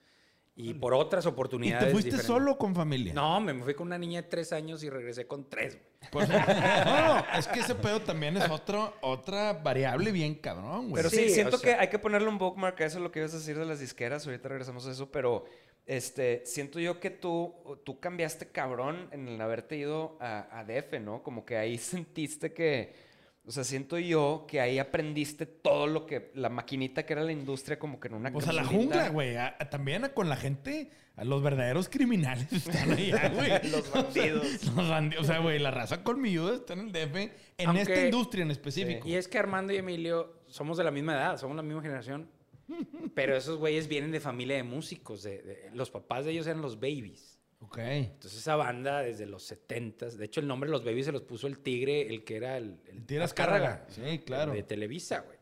Y por otras ¿Y oportunidades. te fuiste diferentes. solo o con familia? No, me fui con una niña de tres años y regresé con tres, güey. Pues, no, no, es que ese pedo también es otro, otra variable bien cabrón, güey. Pero sí, Sí, siento o sea- que hay que ponerle un bookmark a eso, lo que ibas a decir de las disqueras. Ahorita regresamos a eso, pero este, siento yo que tú, tú cambiaste cabrón en el haberte ido a, a DF, ¿no? Como que ahí sentiste que, o sea, siento yo que ahí aprendiste todo lo que, la maquinita que era la industria, como que en una Pues a la jungla, güey. También a- con la gente, a los verdaderos criminales están allá, güey. Los bandidos. Los bandi- O sea, güey, la raza colmilluda está en el DF, en Aunque- esta industria en específico. Y es que Armando y Emilio somos de la misma edad, somos la misma generación. Pero esos güeyes vienen de familia de músicos. De, de- los papás de ellos eran los Babies. Ok. Entonces esa banda desde los 70 De hecho, el nombre de los Babies se los puso el tigre, el que era el... El Tigre Azcárraga. Sí, claro. De Televisa, güey.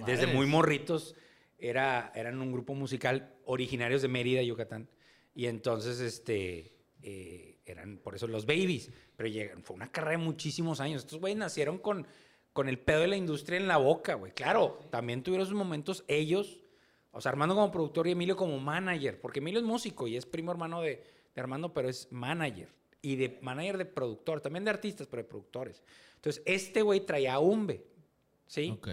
Madres. Desde muy morritos era, eran un grupo musical originarios de Mérida, Yucatán. Y entonces, este, eh, eran por eso los babies. Pero llegan, fue una carrera de muchísimos años. Estos güeyes nacieron con, con el pedo de la industria en la boca, güey. Claro, también tuvieron sus momentos ellos, o sea, Armando como productor y Emilio como manager, porque Emilio es músico y es primo hermano de Armando, pero es manager. Y de manager de productor, también de artistas, pero de productores. Entonces, este güey traía a Umbe, ¿sí? Ok.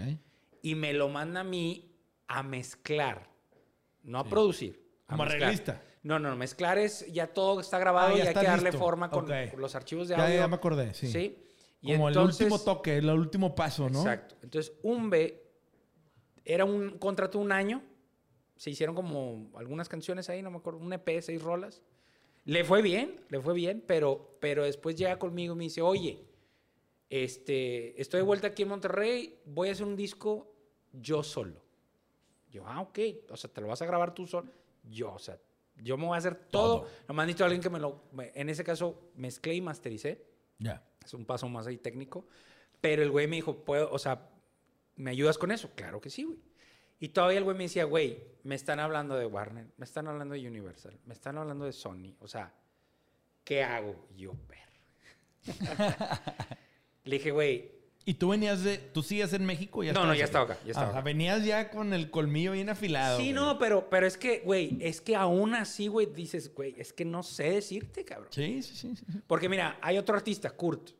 y me lo manda a mí a mezclar, no a producir. a Como mezclar. arreglista. No, no, mezclar es ya todo está grabado Ah, ya y hay que darle listo. forma con los archivos de Ya, audio. ya me acordé, sí. Sí. Y Como entonces- el último toque, el último paso, ¿no? Exacto. Entonces, Umbe era un contrato de un año. Se hicieron como algunas canciones ahí, no me acuerdo, un EP, seis rolas. Le fue bien, le fue bien, pero, pero después llega conmigo y me dice, oye, este, estoy de vuelta aquí en Monterrey, voy a hacer un disco yo solo. Yo, ah, ok, o sea, ¿te lo vas a grabar tú solo? Yo, o sea, yo me voy a hacer todo. Todo. Nomás necesito a alguien que me lo, me- en ese caso, mezclé y mastericé. Ya. Es un paso más ahí técnico. Pero el güey me dijo, ¿puedo, o sea, ¿me ayudas con eso? Claro que sí, güey. Y todavía el güey me decía, güey, me están hablando de Warner, me están hablando de Universal, me están hablando de Sony. O sea, ¿qué hago? Yo, ver. Le dije, güey, ¿Y tú venías de... ¿Tú sigues en México? Ya No, no, ya estaba acá, ya estaba Ah, acá. venías ya con el colmillo bien afilado. sí, güey. no, pero, pero es que, güey, es que aún así, güey, dices, güey, es que no sé decirte, cabrón. Sí, sí, sí. sí. Porque mira, hay otro artista, Kurt,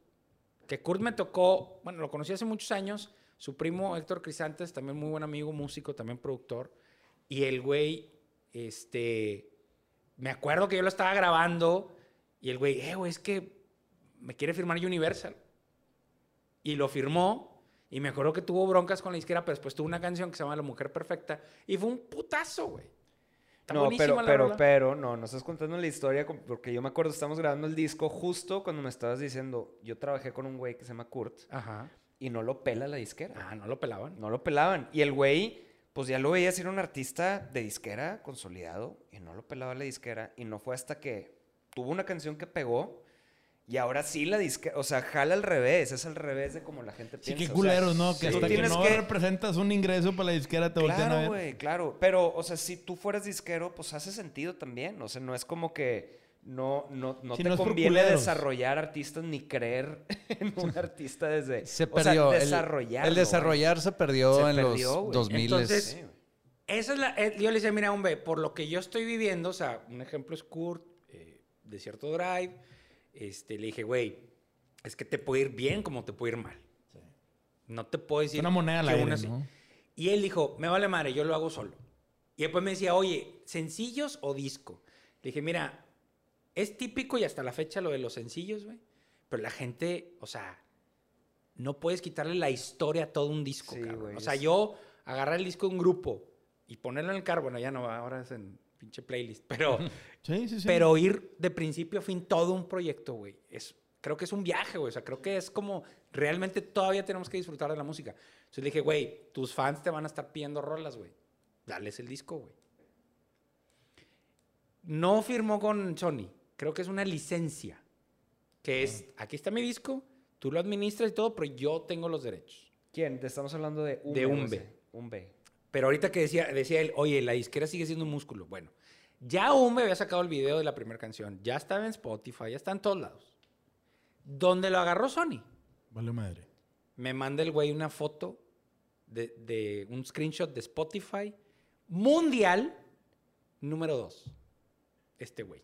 que Kurt me tocó, bueno, lo conocí hace muchos años, su primo Héctor Crisantes, también muy buen amigo, músico, también productor, y el güey, este, me acuerdo que yo lo estaba grabando y el güey, eh, güey, es que me quiere firmar Universal. Y lo firmó. Y me acuerdo que tuvo broncas con la disquera, pero después tuvo una canción que se llama La Mujer Perfecta. Y fue un putazo, güey. Está no, pero, la pero, rola. pero, no, no estás contando la historia porque yo me acuerdo, estamos grabando el disco justo cuando me estabas diciendo, yo trabajé con un güey que se llama Kurt Ajá. Y no lo pela la disquera. Ah, no lo pelaban. No lo pelaban. Y el güey, pues ya lo veía ser un artista de disquera consolidado y no lo pelaba la disquera. Y no fue hasta que tuvo una canción que pegó y ahora sí la disquera, o sea, jala al revés, es al revés de como la gente Sí, piensa. qué o sea, culeros, ¿no? Que sí. hasta que no que- representas un ingreso para la disquera te voltean a Claro, ver. güey, claro. Pero, o sea, si tú fueras disquero, pues hace sentido también. O sea, no es como que no, no, no Sí, te no conviene desarrollar artistas ni creer en un artista desde... Se o sea, perdió. el- el, desarrollar se perdió Se en perdió, los güey. 2000. Entonces-. Esa es la. eh, Yo le decía, mira, hombre, por lo que yo estoy viviendo, o sea, un ejemplo es Kurt, eh, Desierto Drive. Este, le dije, güey, es que te puede ir bien como te puede ir mal. No te puedo decir. Una moneda al que aire. ¿no? Y él dijo, me vale madre, yo lo hago solo. Y después me decía, oye, ¿sencillos o disco? Le dije, mira, es típico y hasta la fecha lo de los sencillos, güey. Pero la gente, o sea, no puedes quitarle la historia a todo un disco, Sí, cabrón. güey, O sea, es- yo agarrar el disco de un grupo y ponerlo en el carro, bueno, ya no, ahora es en pinche playlist, pero, Sí, sí, sí. pero ir de principio a fin todo un proyecto, güey, es, creo que es un viaje, güey. O sea, creo que es como realmente todavía tenemos que disfrutar de la música. Entonces le dije, güey, tus fans te van a estar pidiendo rolas, güey. Dales el disco, güey. No firmó con Sony. Creo que es una licencia. Que es, aquí está mi disco, tú lo administras y todo, pero yo tengo los derechos. ¿Quién? Te estamos hablando de Umbe. De Umbe. Pero ahorita que decía, decía él, oye, la disquera sigue siendo un músculo. Bueno, Ya Umbe había sacado el video de la primera canción. Ya estaba en Spotify, ya está en todos lados. ¿Dónde lo agarró Sony? Vale madre. Me manda el güey una foto de, de un screenshot de Spotify mundial número 2. Este güey.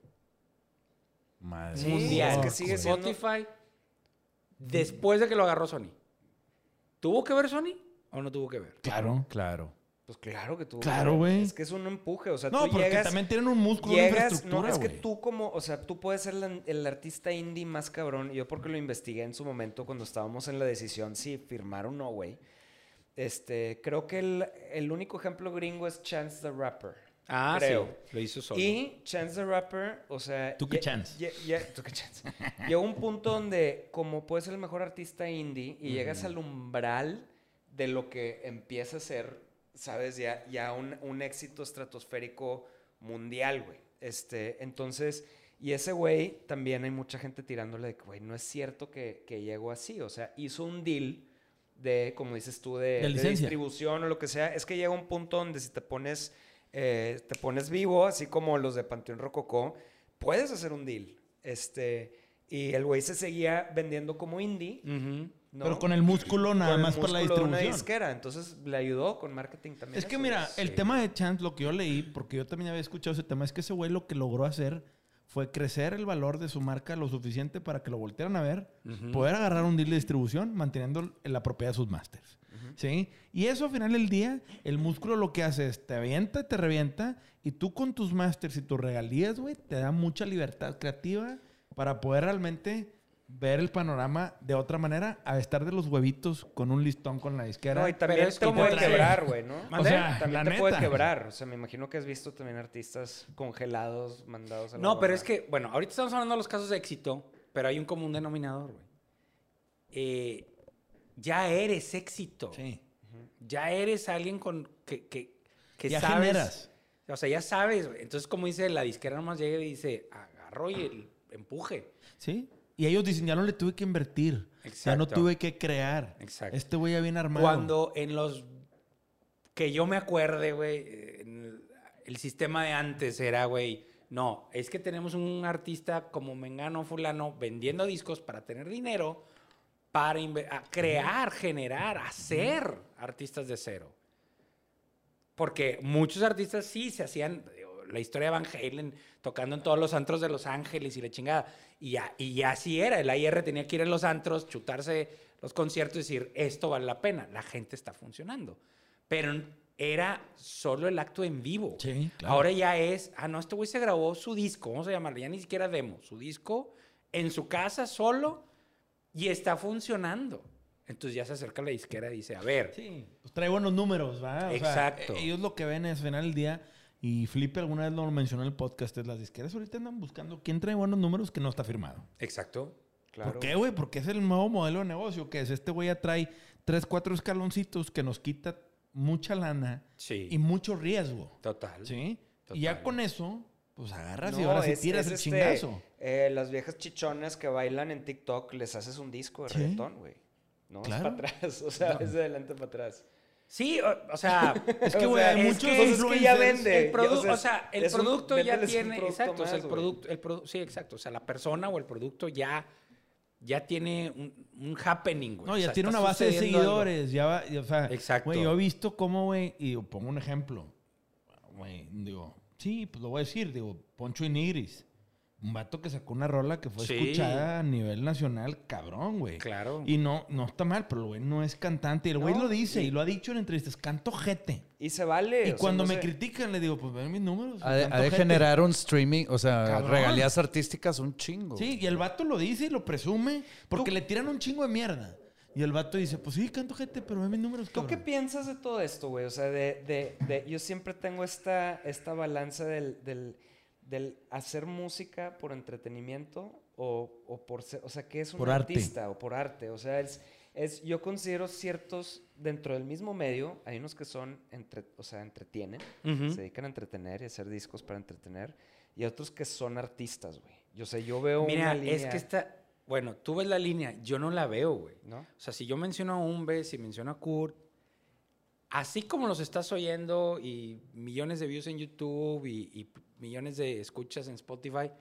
Madre. Sí, mundial. es que sigue siendo- Spotify después de que lo agarró Sony. ¿Tuvo que ver Sony o no tuvo que ver? Claro. Claro. Pues claro que tú. Claro, güey. Es que es un empuje. O sea, No, tú porque llegas. también tienen un músculo, una Llegas, no, infraestructura, es que tú como, o sea, tú puedes ser la- el artista indie más cabrón. Yo porque lo investigué en su momento cuando estábamos en la decisión si firmar o no, güey. Este, creo que el, el único ejemplo gringo es Chance the Rapper. Ah, creo. sí. Lo hizo solo. Y Chance the Rapper, o sea... Tú qué chance. ya- ya- tú qué chance. Llegó un punto donde, como puedes ser el mejor artista indie y llegas al umbral de lo que empieza a ser, ¿sabes? Ya, ya un, un éxito estratosférico mundial, güey. Este, entonces, y ese güey también hay mucha gente tirándole de que, güey, no es cierto que, que llegó así. O sea, hizo un deal de, como dices tú, de, De distribución o lo que sea. Es que llega un punto donde si te pones, eh, te pones vivo, así como los de Panteón Rococó, puedes hacer un deal. Este, y el güey se seguía vendiendo como indie. ¿no? Pero con el músculo nada Con el más para la músculo de una distribución. disquera. Entonces le ayudó con marketing también. Es que eso, mira, el tema de Chance, lo que yo leí, porque yo también había escuchado ese tema, es que ese güey lo que logró hacer fue crecer el valor de su marca lo suficiente para que lo voltearan a ver, poder agarrar un deal de distribución, manteniendo la propiedad de sus masters. ¿Sí? Y eso al final del día, el músculo lo que hace es te avienta, te revienta, y tú con tus masters y tus regalías, güey, te da mucha libertad creativa para poder realmente ver el panorama de otra manera a estar de los huevitos con un listón con la disquera. No, y también es te como puede quebrar, güey, ¿no? O sea, también la te puede neta. quebrar. O sea, me imagino que has visto también artistas congelados, mandados a la No, pero borda. es que, bueno, ahorita estamos hablando de los casos de éxito, pero hay un común denominador, güey. Eh, ya eres éxito. Sí. Ya eres alguien con que, que, que Ya sabes. generas. O sea, ya sabes. Entonces, como dice, la disquera nomás llega y dice, agarro y el empuje. Sí. Y ellos dicen, ya no le tuve que invertir. Ya no Exacto. tuve que crear. Exacto. Este güey ya viene armado. Cuando en los que yo me acuerde, güey, el sistema de antes era, güey, no, es que tenemos un artista como Mengano Fulano vendiendo discos para tener dinero, para crear, generar, hacer artistas de cero. Porque muchos artistas sí se hacían, digo, la historia de Van Halen tocando en todos los antros de Los Ángeles y la chingada. Y, ya- y así era, el AIR tenía que ir a los antros, chutarse los conciertos y decir, esto vale la pena, la gente está funcionando. Pero era solo el acto en vivo. Sí, claro. Ahora ya es, ah, no, este güey se grabó su disco, vamos a llamarlo, ya ni siquiera demo, su disco en su casa solo y está funcionando. Entonces ya se acerca la disquera y dice, a ver, Sí, pues trae buenos números, ¿va? O sea, Exacto. ellos lo que ven es, al final del día, y Felipe alguna vez lo mencionó en el podcast, es las disqueras ahorita andan buscando quién trae buenos números que no está firmado. exacto. Claro. ¿Por qué, güey? Porque es el nuevo modelo de negocio, que es este güey ya trae tres, cuatro escaloncitos que nos quita mucha lana Sí. y mucho riesgo. Total. ¿Sí? Total. Y ya con eso, pues agarras y ahora sí es- tiras es el este, chingazo. eh, las viejas chichonas que bailan en TikTok, les haces un disco de Sí. reggaetón, güey. No, Claro. es para atrás. O sea, es de adelante para atrás. Sí, o, o sea, Es que, güey, hay muchos que- es que ya vende. el o sea, el es un- producto ya tiene, producto exacto, o sea, el producto, el produ- sí, exacto, o sea, la persona o el producto ya, ya tiene un, un happening, güey. No, O ya sea, tiene una base de algo. seguidores. Ya va, o sea, Exacto. Güey, yo he visto cómo, güey, y pongo un ejemplo. Güey, digo, sí, pues lo voy a decir, digo, Poncho y Nigris. Un vato que sacó una rola que fue Sí. escuchada a nivel nacional, cabrón, güey. Claro. Y no, no está mal, pero el güey no es cantante. Y el güey No, lo dice y- y lo ha dicho en entrevistas, canto jete. Y se vale. Y sea, cuando no me se- critican, le digo, pues ven mis números. Ha de, ha generar un streaming, o sea, Cabrón. regalías artísticas un chingo. Sí, y el vato lo dice y lo presume porque le tiran un chingo de mierda. Y el vato dice, pues sí, canto gente, pero ven mis números, ¿Tú qué piensas de todo esto, güey? O sea, de, de, de- yo siempre tengo esta, esta balanza del, del, del hacer música por entretenimiento o, o por ser, o sea, que es un Por arte. artista o por arte. O sea, es, es, yo considero ciertos, dentro del mismo medio, hay unos que son, entre, o sea, entretienen, se dedican a entretener y a hacer discos para entretener, y otros que son artistas, güey. Yo sé, yo veo Mira, una línea, es que está, bueno, tú ves la línea, yo no la veo, güey. ¿no? O sea, si yo menciono a Umbe, si menciono a Kurt, así como los estás oyendo y millones de views en YouTube y, y millones de escuchas en Spotify,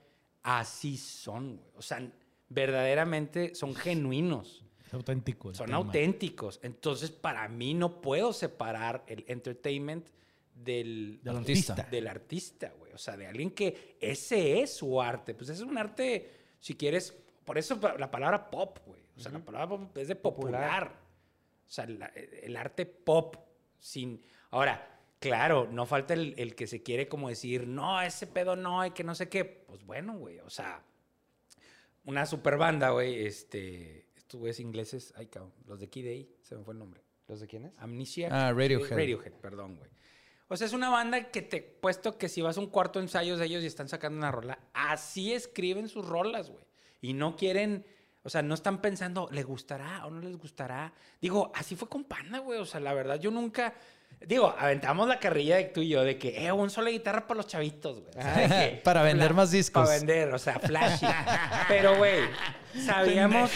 así son, güey. O sea, verdaderamente son genuinos. Es auténtico. el Son tema. auténticos. Entonces, para mí no puedo separar el entertainment del, Del artista. Del artista, güey. O sea, de alguien que ese es su arte. Pues es un arte, si quieres, por eso la palabra pop, güey. O sea, la palabra pop es de popular. O sea, la- el arte pop. Sin. Ahora, claro, no falta el, el que se quiere como decir, no, ese pedo no, y que no sé qué. Pues bueno, güey. O sea, una super banda, güey. Este. Estos güeyes ingleses. Ay, cabrón. Los de Kid A, se me fue el nombre. ¿Los de quiénes? Amnesia. Ah, Radiohead. Radiohead, perdón, güey. O sea, es una banda que te puesto que si vas a un cuarto de ensayos de ellos y están sacando una rola, así escriben sus rolas, güey. Y no quieren, o sea, no están pensando, ¿le gustará o no les gustará? Digo, así fue con Panda, güey. O sea, la verdad, yo nunca. Digo, aventamos la carrilla de tú y yo de que, eh, un solo guitarra para los chavitos, güey. O sea, Para vender más discos. Para vender, o sea, flashy. Pero, güey, sabíamos,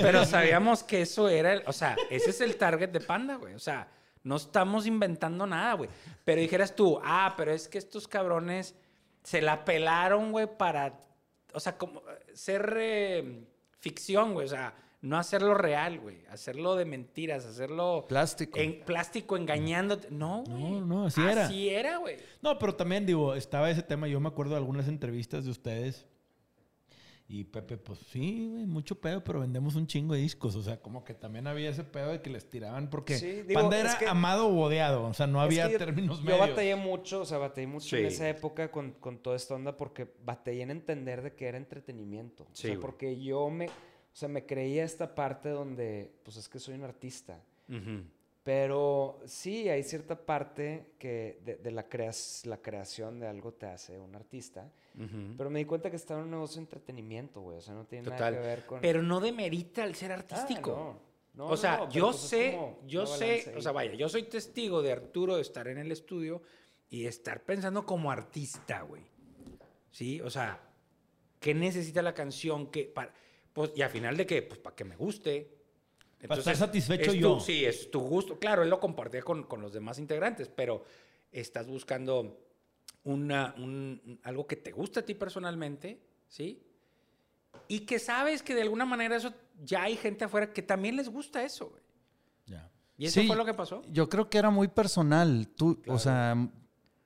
pero sabíamos que eso era, el- o sea, ese es el target de Panda, güey. O sea, no estamos inventando nada, güey. Pero dijeras tú, ah, pero es que estos cabrones se la pelaron, güey, para, o sea, como ser eh, ficción, güey. O sea, no hacerlo real, güey. Hacerlo de mentiras, hacerlo... Plástico. En plástico, engañándote. No, güey. No, no, así era. Así era, güey. No, pero también digo, estaba ese tema. Yo me acuerdo de algunas entrevistas de ustedes. Y Pepe, pues sí, güey, mucho pedo, pero vendemos un chingo de discos. O sea, como que también había ese pedo de que les tiraban. Porque Sí, digo, Panda es era que- amado o odiado. O sea, no había yo- términos Yo medios. batallé mucho, o sea, batallé mucho en esa época con, con toda esta onda porque batallé en entender de que era entretenimiento. O Sí, sea, porque yo me, o sea, me creía esta parte donde, pues es que soy un artista. Pero sí, hay cierta parte que de, de la, creas- la creación de algo te hace un artista. Pero me di cuenta que estaba en un negocio de entretenimiento, güey. O sea, no tiene Total. nada que ver con... Pero no demerita el ser Ah, artístico. no. No, o sea, no, yo pues es sé, como yo sé, balanza o ahí. sea, vaya, yo soy testigo de Arturo de estar en el estudio y estar pensando como artista, güey. ¿Sí? O sea, ¿qué necesita la canción que para pues y al final de qué? Pues para que me guste. Para estar satisfecho es tu- yo. sí, es tu gusto. Claro, él lo compartía con, con los demás integrantes, pero estás buscando una, un- algo que te gusta a ti personalmente, ¿sí? Y que sabes que de alguna manera eso ya hay gente afuera que también les gusta eso, güey. Ya. ¿Y eso Sí, fue lo que pasó? Yo creo que era muy personal, tú, o sea,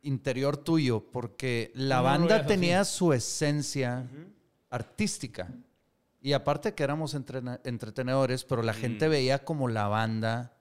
interior tuyo, porque la No, banda tenía su esencia artística. Y aparte que éramos entretenedores, pero la gente veía como la banda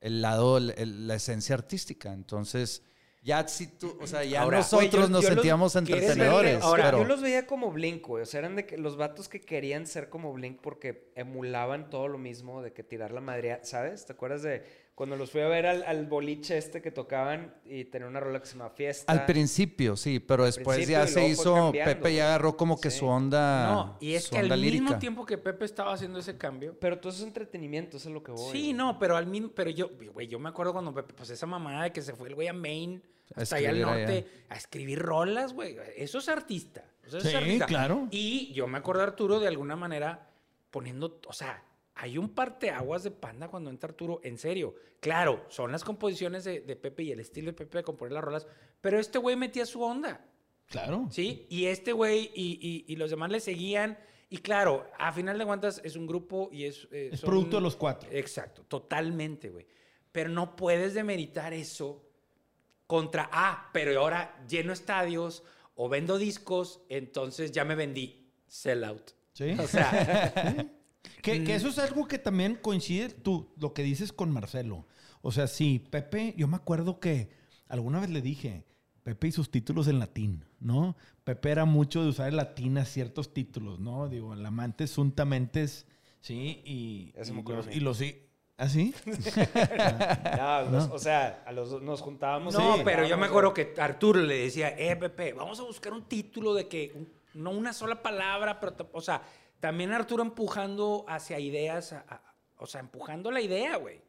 el lado, el- la esencia artística. Entonces, ya si tú, o sea, ya Ahora, nosotros yo- nos yo sentíamos entretenedores. Ahora, pero Yo los veía como Blink, güey. O sea, eran de que los vatos que querían ser como Blink porque emulaban todo lo mismo de que tirar la madre, ¿sabes? ¿Te acuerdas de cuando los fui a ver al, al boliche este que tocaban y tenía una rola que se llama Fiesta? al principio, sí, pero después ya se hizo, Pepe ya agarró como que Sí. su onda, no, y es que al mismo tiempo que Pepe estaba haciendo ese cambio. Pero todo eso es entretenimiento, eso es lo que voy. Sí, no, pero al mismo, pero yo, güey, yo me acuerdo cuando Pepe, pues esa mamada de que se fue el güey a Maine, hasta allá al norte, allá. a escribir rolas, güey. Eso es artista. Eso es Sí, artista. claro. Y yo me acuerdo de Arturo de alguna manera poniendo, o sea, hay un parteaguas de panda cuando entra Arturo, en serio. Claro, son las composiciones de, de Pepe y el estilo de Pepe de componer las rolas, pero este güey metía su onda. Claro. ¿Sí? Y este güey y, y- y los demás le seguían. Y claro, a final de cuentas es un grupo y es... eh, Es son- producto de los cuatro. Exacto, totalmente, güey. Pero no puedes demeritar eso contra, ah, pero ahora lleno estadios o vendo discos, entonces ya me vendí. Sell out. Sí. O sea, Que, que eso es algo que también coincide tú, lo que dices con Marcelo. O sea, sí, Pepe, yo me acuerdo que alguna vez le dije, Pepe y sus títulos en latín, ¿no? Pepe era mucho de usar en latín a ciertos títulos, ¿no? Digo, el amante suntamente, sí, y, Eso y me acuerdo los, y los sí. ¿Ah, sí? No, los- o sea, a los dos nos juntábamos. no, pero yo me acuerdo que Arturo le decía, eh, Pepe, vamos a buscar un título de que, no una sola palabra, pero, o sea, también Arturo empujando hacia ideas, a- a- o sea, empujando la idea, güey.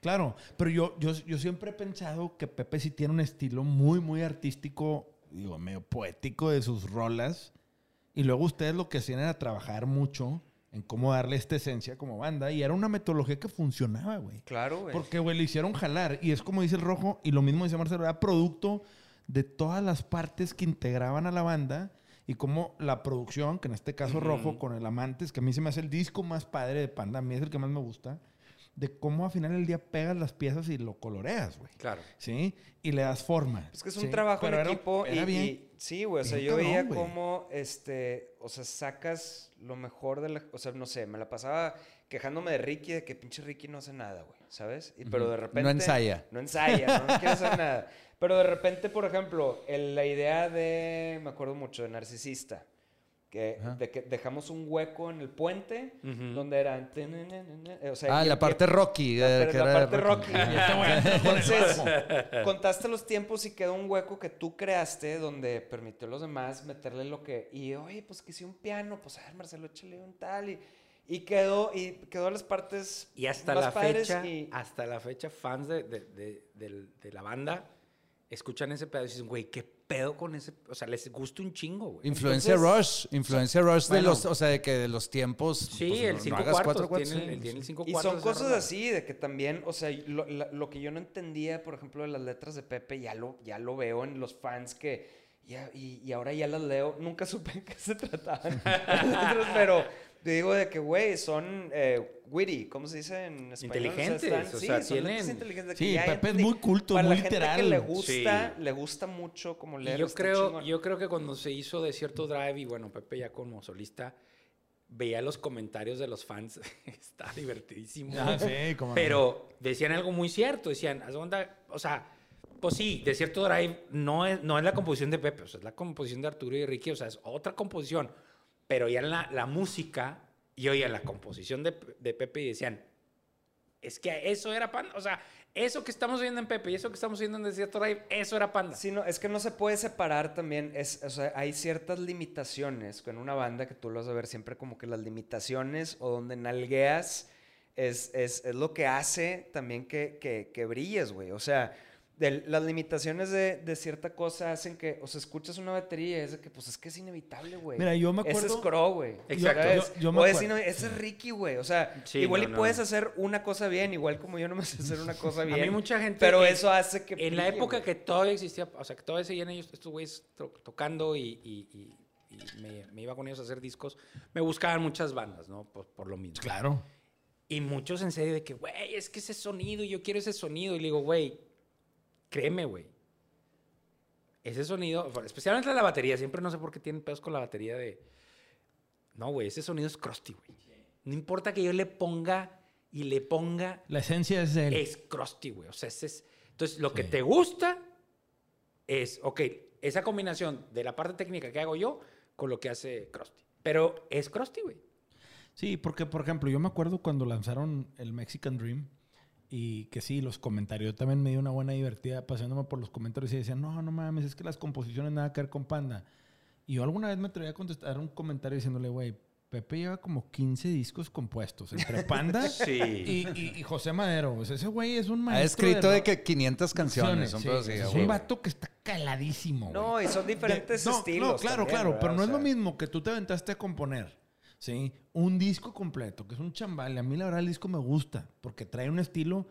Claro, pero yo, yo, yo siempre he pensado que Pepe sí tiene un estilo muy, muy artístico, digo, medio poético de sus rolas. Y luego ustedes lo que hacían era trabajar mucho en cómo darle esta esencia como banda. Y era una metodología que funcionaba, güey. Claro, güey. Porque, güey, le hicieron jalar. Y es como dice el rojo, y lo mismo dice Marcelo, era producto de todas las partes que integraban a la banda y cómo la producción, que en este caso Rojo, con el Amantes, que a mí se me hace el disco más padre de Panda, a mí es el que más me gusta, de cómo al final del día pegas las piezas y lo coloreas, güey. Claro. ¿Sí? Y le das forma. Es que es un trabajo Pero en era- equipo y, era bien- y- sí, güey, o sea, yo veía güey. cómo, este, o sea, sacas lo mejor de la, o sea, no sé, me la pasaba quejándome de Ricky, de que pinche Ricky no hace nada, güey, ¿sabes? Y, pero de repente... No ensaya. No ensaya, no, no quiere hacer nada. Pero de repente, por ejemplo, el- la idea de, me acuerdo mucho, de Narcisista, que, de que dejamos un hueco en el puente, donde era... O sea, Ah, la parte Rocky. la, eh, per- que la era parte Rocky. Ajá. Entonces, contaste los tiempos y quedó un hueco que tú creaste donde permitió a los demás meterle lo que. Y oye, pues que hice un piano, pues a ver, Marcelo, échale un tal. Y, y quedó, y quedó las partes. Y hasta más la padres fecha, y- hasta la fecha, fans de, de- de la banda escuchan ese pedo y dicen, güey, ¿qué pedo con ese? O sea, les gusta un chingo, güey. Influencia Entonces, Rush. Influencia Rush de bueno. los, o sea, de que de los tiempos. Sí, pues, el no- cinco no hagas cuartos, cuatro cuartos, tiene, el- sí, tiene el cinco Y cuartos son cosas rola. así, de que también, o sea, lo, la- lo que yo no entendía, por ejemplo, de las letras de Pepe, ya lo, ya lo veo en los fans que, ya, y, y ahora ya las leo, nunca supe en qué se trataban, pero digo de que, güey, son eh, witty, ¿cómo se dice en español? Inteligentes, o sí, sea, son letras tienen- inteligentes. de que Sí, Pepe es muy culto, Para muy la gente literal. que le gusta, Sí. le gusta mucho como Y leer. yo creo, chingón. yo creo que cuando se hizo Desierto Drive y bueno, Pepe ya como solista, veía los comentarios de los fans, está divertidísimo. Ah, sí, como Pero decían algo muy cierto, decían, de o sea, pues sí, Desierto Drive no es, no es la composición de Pepe, o sea, es la composición de Arturo y Ricky, o sea, es otra composición, pero en la, la música, y oían la composición de, de Pepe y decían, es que eso era Panda, o sea, eso que estamos oyendo en Pepe y eso que estamos oyendo en Desierto Drive, eso era Panda. Sí, no, es que no se puede separar también. Es, o sea, hay ciertas limitaciones con una banda que tú lo vas a ver siempre como que las limitaciones o donde nalgueas es, es, es lo que hace también que, que, que brilles, güey. O sea, del- las limitaciones de, de cierta cosa hacen que, o sea, escuchas una batería y es de que, pues es que es inevitable, güey. Mira, yo me Ese acuerdo- es Crow, güey. Exacto. Yo- yo me o es, acuerdo. ine- ese es Ricky, güey. O sea, Sí, igual no, y no. puedes hacer una cosa bien, igual como yo no me sé hacer una cosa bien. A mí mucha gente... Pero en- eso hace que... En la época güey. que todavía existía, o sea, que todavía seguían ellos, estos güeyes to- tocando y, y- y- y me, me iba con ellos a hacer discos, me buscaban muchas bandas, ¿no? Por, por lo mismo. Claro. Y muchos en serio de que, güey, es que ese sonido, yo quiero ese sonido. Y le digo, güey, créeme, güey. Ese sonido, especialmente la batería, siempre no sé por qué tienen pedos con la batería de... No, güey, ese sonido es crusty, güey. No importa que yo le ponga y le ponga La esencia es de él. es crusty, güey. O sea, ese es... Entonces, lo que te gusta es, ok, esa combinación de la parte técnica que hago yo con lo que hace crusty. Pero es crusty, güey. Sí, porque, por ejemplo, yo me acuerdo cuando lanzaron el Mexican Dream y que sí, los comentarios. Yo también me dio una buena divertida paseándome por los comentarios y decían, no, no mames, es que las composiciones nada que ver con Panda. Y yo alguna vez me atreví a contestar un comentario diciéndole, güey, Pepe lleva como 15 discos compuestos entre Panda y, y- y José Madero. O sea, ese güey es un maestro. Ha escrito de rock. que 500 canciones. Sí, pedo así, es un vato que está caladísimo. No, güey. y son diferentes De- no, estilos. No, claro, también, claro, ¿verdad? pero no O es lo sea, mismo que tú te aventaste a componer, ¿sí? Un disco completo, que es un chambal. A mí la verdad el disco me gusta, porque trae un estilo...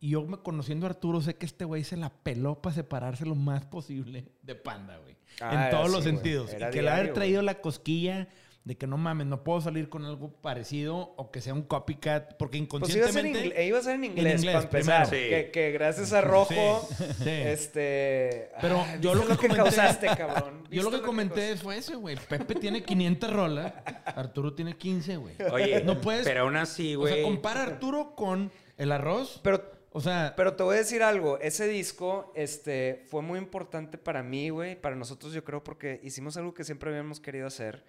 Y yo me- conociendo a Arturo, sé que este güey se la peló para separarse lo más posible de Panda, güey. Ah, en todos sí, los sentidos. Era y que le haber diario, traído la cosquilla de que no mames, no puedo salir con algo parecido o que sea un copycat, porque Pues iba a ser, inconscientemente... ingle- iba a ser en inglés, inglés, para empezar. Sí. Que, que gracias a Rojo, Sí, sí. este... Pero ay, yo ¿viste lo que comenté- causaste, cabrón. Yo lo ¿Viste que comenté fue eso, güey. Pepe tiene 500 rolas, Arturo tiene 15, güey. Oye, No puedes- Pero aún así, O güey. sea, compara a Arturo con el arroz. Pero O sea, Pero te voy a decir algo, ese disco este, fue muy importante para mí, güey, para nosotros yo creo porque hicimos algo que siempre habíamos querido hacer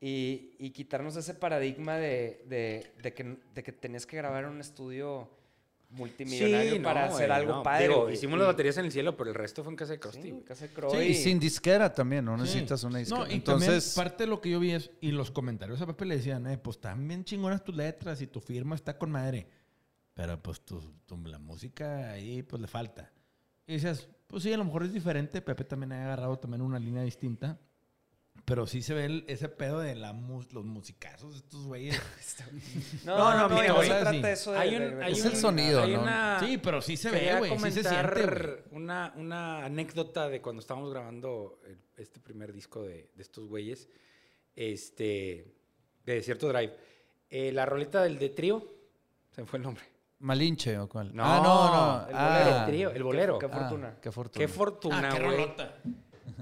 y, y quitarnos ese paradigma de, de- de que, de que tenías que grabar en un estudio multimillonario Sí, no, para hacer algo no. padre. Digo, hicimos Y- las baterías en el cielo, pero el resto fue en casa de Sí, Krusty, güey. Casa de Crow Sí, y- sin disquera también, no Sí. necesitas una disquera. no, y Entonces, también parte de lo que yo vi es, y los comentarios a Pepe le decían, eh, pues están bien chingonas tus letras y tu firma está con madre. Pero pues tu, tu- la música ahí pues le falta. Y decías, pues sí, a lo mejor es diferente. Pepe también ha agarrado también una línea distinta. Pero sí se ve el- ese pedo de la mus- los musicazos de estos güeyes. No, No, no, no, no, mira, no se trata sí. eso de... Hay un, de- hay Es un- el sonido, hay ¿no? una- Sí, pero sí se ve, güey. Sí se comentar siente, una, una anécdota de cuando estábamos grabando el- este primer disco de, de estos güeyes, este, de Desierto Drive. Eh, la roleta del de trío, se me fue el nombre. ¿Malinche o cuál? No, ah, no, no. el Ah. bolero, el trío, el bolero. Qué Ah, fortuna. qué fortuna. Qué fortuna, Ah, qué güey. rolota.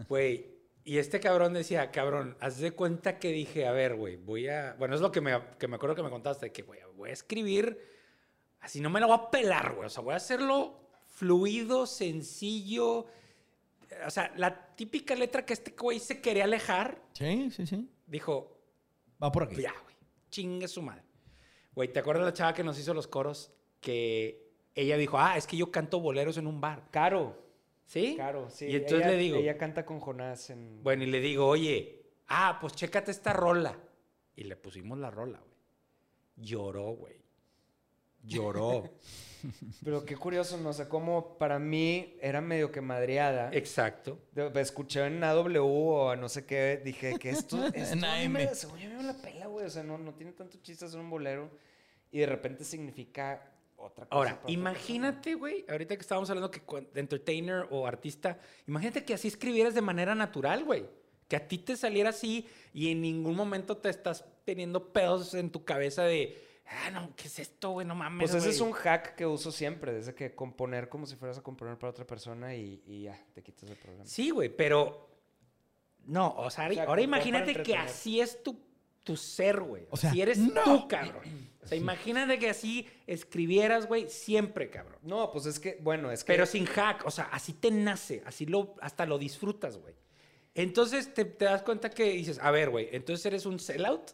Güey, y este cabrón decía, cabrón, haz de cuenta que dije, a ver, güey, voy a... Bueno, es lo que me, que me acuerdo que me contaste, que, güey, voy a escribir, así no me la voy a pelar, güey. O sea, voy a hacerlo fluido, sencillo. O sea, la típica letra que este güey se quería alejar, Sí, sí, sí. dijo, Va por aquí. ya, güey, chingue su madre. Güey, ¿te acuerdas la chava que nos hizo los coros? Que ella dijo, ah, es que yo canto boleros en un bar. Caro. ¿Sí? Caro, sí. Y entonces ella- le digo, Ella canta con Jonás en... Bueno, y le digo, oye, ah, pues chécate esta rola. Y le pusimos la rola, güey. Lloró, güey. Lloró. Pero qué curioso, no sé cómo para mí era medio que madreada. Exacto. Escuché en AW o no sé qué, dije que esto, esto En a mí me, AM. según yo me la pela, güey. O sea, no, no tiene tanto chiste hacer un bolero. Y de repente significa otra cosa. Ahora, imagínate, güey, ahorita que estábamos hablando que de entertainer o artista, imagínate que así escribieras de manera natural, güey. Que a ti te saliera así y en ningún momento te estás teniendo pedos en tu cabeza de, ah, no, ¿qué es esto, güey? No mames. Pues ese es güey". un hack que uso siempre, desde que componer como si fueras a componer para otra persona y, y ya, te quitas el problema. Sí, güey, pero. No, o sea, O sea, ahora imagínate que así es tu, tu ser, güey. O sea, si eres no. tú, cabrón. O sea, imagínate que así escribieras, güey, siempre, cabrón. No, pues es que, bueno, es que... Pero sin hack, o sea, así te nace, así lo, hasta lo disfrutas, güey. Entonces te, te das cuenta que dices, a ver, güey, entonces eres un sellout.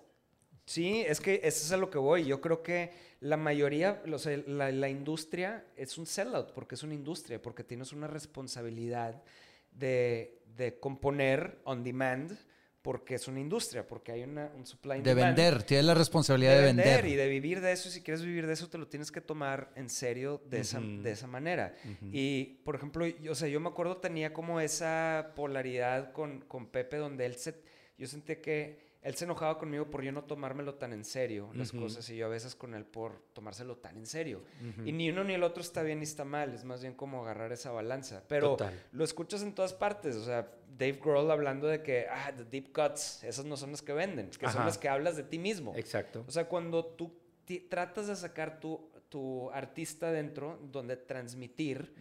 Sí, es que eso es a lo que voy. Yo creo que la mayoría, o sea, la, la industria es un sellout, porque es una industria, porque tienes una responsabilidad de, de componer on demand, porque es una industria, porque hay una, un supply De demand. vender, tienes la responsabilidad de, vender. y de vivir de eso. Y si quieres vivir de eso, te lo tienes que tomar en serio de, esa, de esa manera. Y, por ejemplo, yo, o sea, yo me acuerdo tenía como esa polaridad con, con Pepe, donde él se... Yo sentí que él se enojaba conmigo por yo no tomármelo tan en serio, las cosas, y yo a veces con él por tomárselo tan en serio. Y ni uno ni el otro está bien ni está mal, es más bien como agarrar esa balanza. Pero Total. lo escuchas en todas partes, o sea, Dave Grohl hablando de que, ah, the deep cuts, esas no son las que venden, que son las que hablas de ti mismo. Exacto. O sea, cuando tú tratas de sacar tu, tu artista dentro, donde transmitir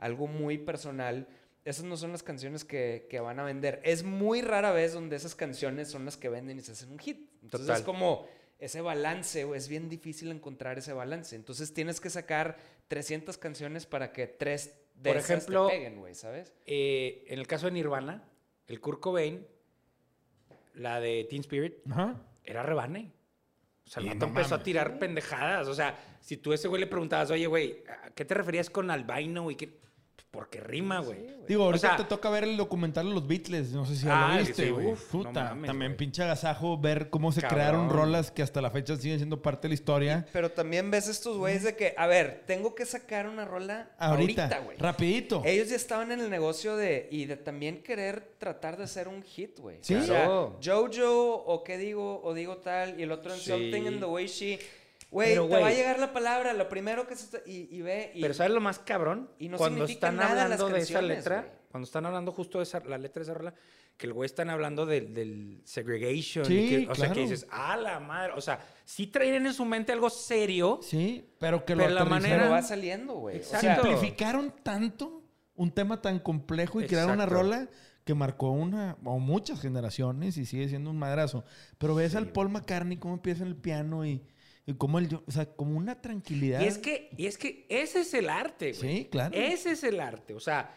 algo muy personal, esas no son las canciones que, que van a vender. Es muy rara vez donde esas canciones son las que venden y se hacen un hit. Entonces Total. es como ese balance, o es bien difícil encontrar ese balance. Entonces tienes que sacar 300 canciones para que tres de Por esas ejemplo, te peguen, güey, ¿sabes? Eh, en el caso de Nirvana, el Kurt Cobain, la de Teen Spirit, Ajá. era rebane. O sea, el vato no empezó a tirar pendejadas. O sea, si tú a ese güey le preguntabas, oye, güey, ¿a qué te referías con albino? Y qué? Porque rima, güey. Digo, ahorita sea- te toca ver el documental de los Beatles. No sé si ya Ah, lo viste, sí, güey. no Puta, también güey. pinche agasajo ver cómo se Cabrón. crearon rolas que hasta la fecha siguen siendo parte de la historia. Pero también ves estos güeyes de que, a ver, tengo que sacar una rola Ahorita, güey. rapidito. Ellos ya estaban en el negocio de y de también querer tratar de hacer un hit, güey. Sí. O sea. Jojo o qué digo o digo tal y el otro en Sí. Something in the Way She. Güey, te Pero, va a llegar la palabra, lo primero que se está- y, y ve y Pero ¿sabes lo más cabrón? y no cuando significa están nada las hablando de esa letra, cuando están hablando justo de esa, la letra de esa rola, que el güey están hablando del, del segregation. Sí, y que- o sea, que dices, ah, la madre. O sea, sí traían en su mente algo serio. Sí, pero que Pero lo la aterrizaron. manera- pero va saliendo, güey. O Exacto. sea, simplificaron tanto un tema tan complejo y crearon una Exacto. rola que marcó una o muchas generaciones y sigue siendo un madrazo. Pero ves al Paul McCartney cómo empieza en el piano y, y cómo él, o sea, como una tranquilidad. Y es que, y es que ese es el arte, güey. Sí, claro. Ese es el arte. O sea,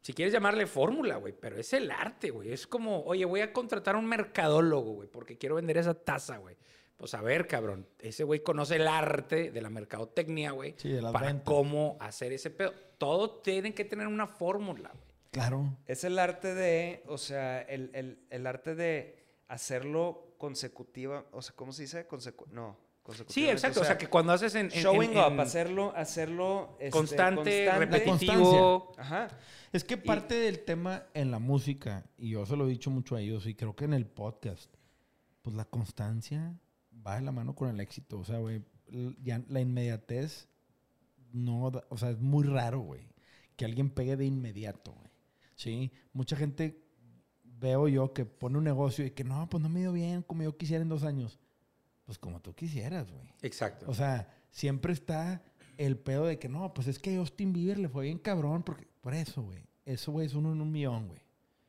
si quieres llamarle fórmula, güey, pero es el arte, güey. Es como, oye, voy a contratar a un mercadólogo, güey, porque quiero vender esa taza, güey. Pues a ver, cabrón, ese güey conoce el arte de la mercadotecnia, güey, Sí, de las para ventas. cómo hacer ese pedo. Todo tiene que tener una fórmula, güey. Claro. Es el arte de, o sea, el, el- el arte de hacerlo consecutiva, o sea, ¿cómo se dice? Consecu- no, Sí, exacto. O sea, que cuando haces en... en- showing en- up, en hacerlo, hacerlo este, constante, constante. repetitivo. Ajá. Es que parte del tema en la música, y yo se lo he dicho mucho a ellos, y creo que en el podcast, pues la constancia va de la mano con el éxito. O sea, güey, ya la inmediatez, no, da- o sea, es muy raro, güey, que alguien pegue de inmediato, güey. Sí, mucha gente veo yo que pone un negocio y que no, pues no me dio bien como yo quisiera en dos años. Pues como tú quisieras, güey. Exacto. O sea, siempre está el pedo de que no, pues es que a Justin Bieber le fue bien cabrón, porque por eso, güey. Eso, güey, es uno en un millón, güey.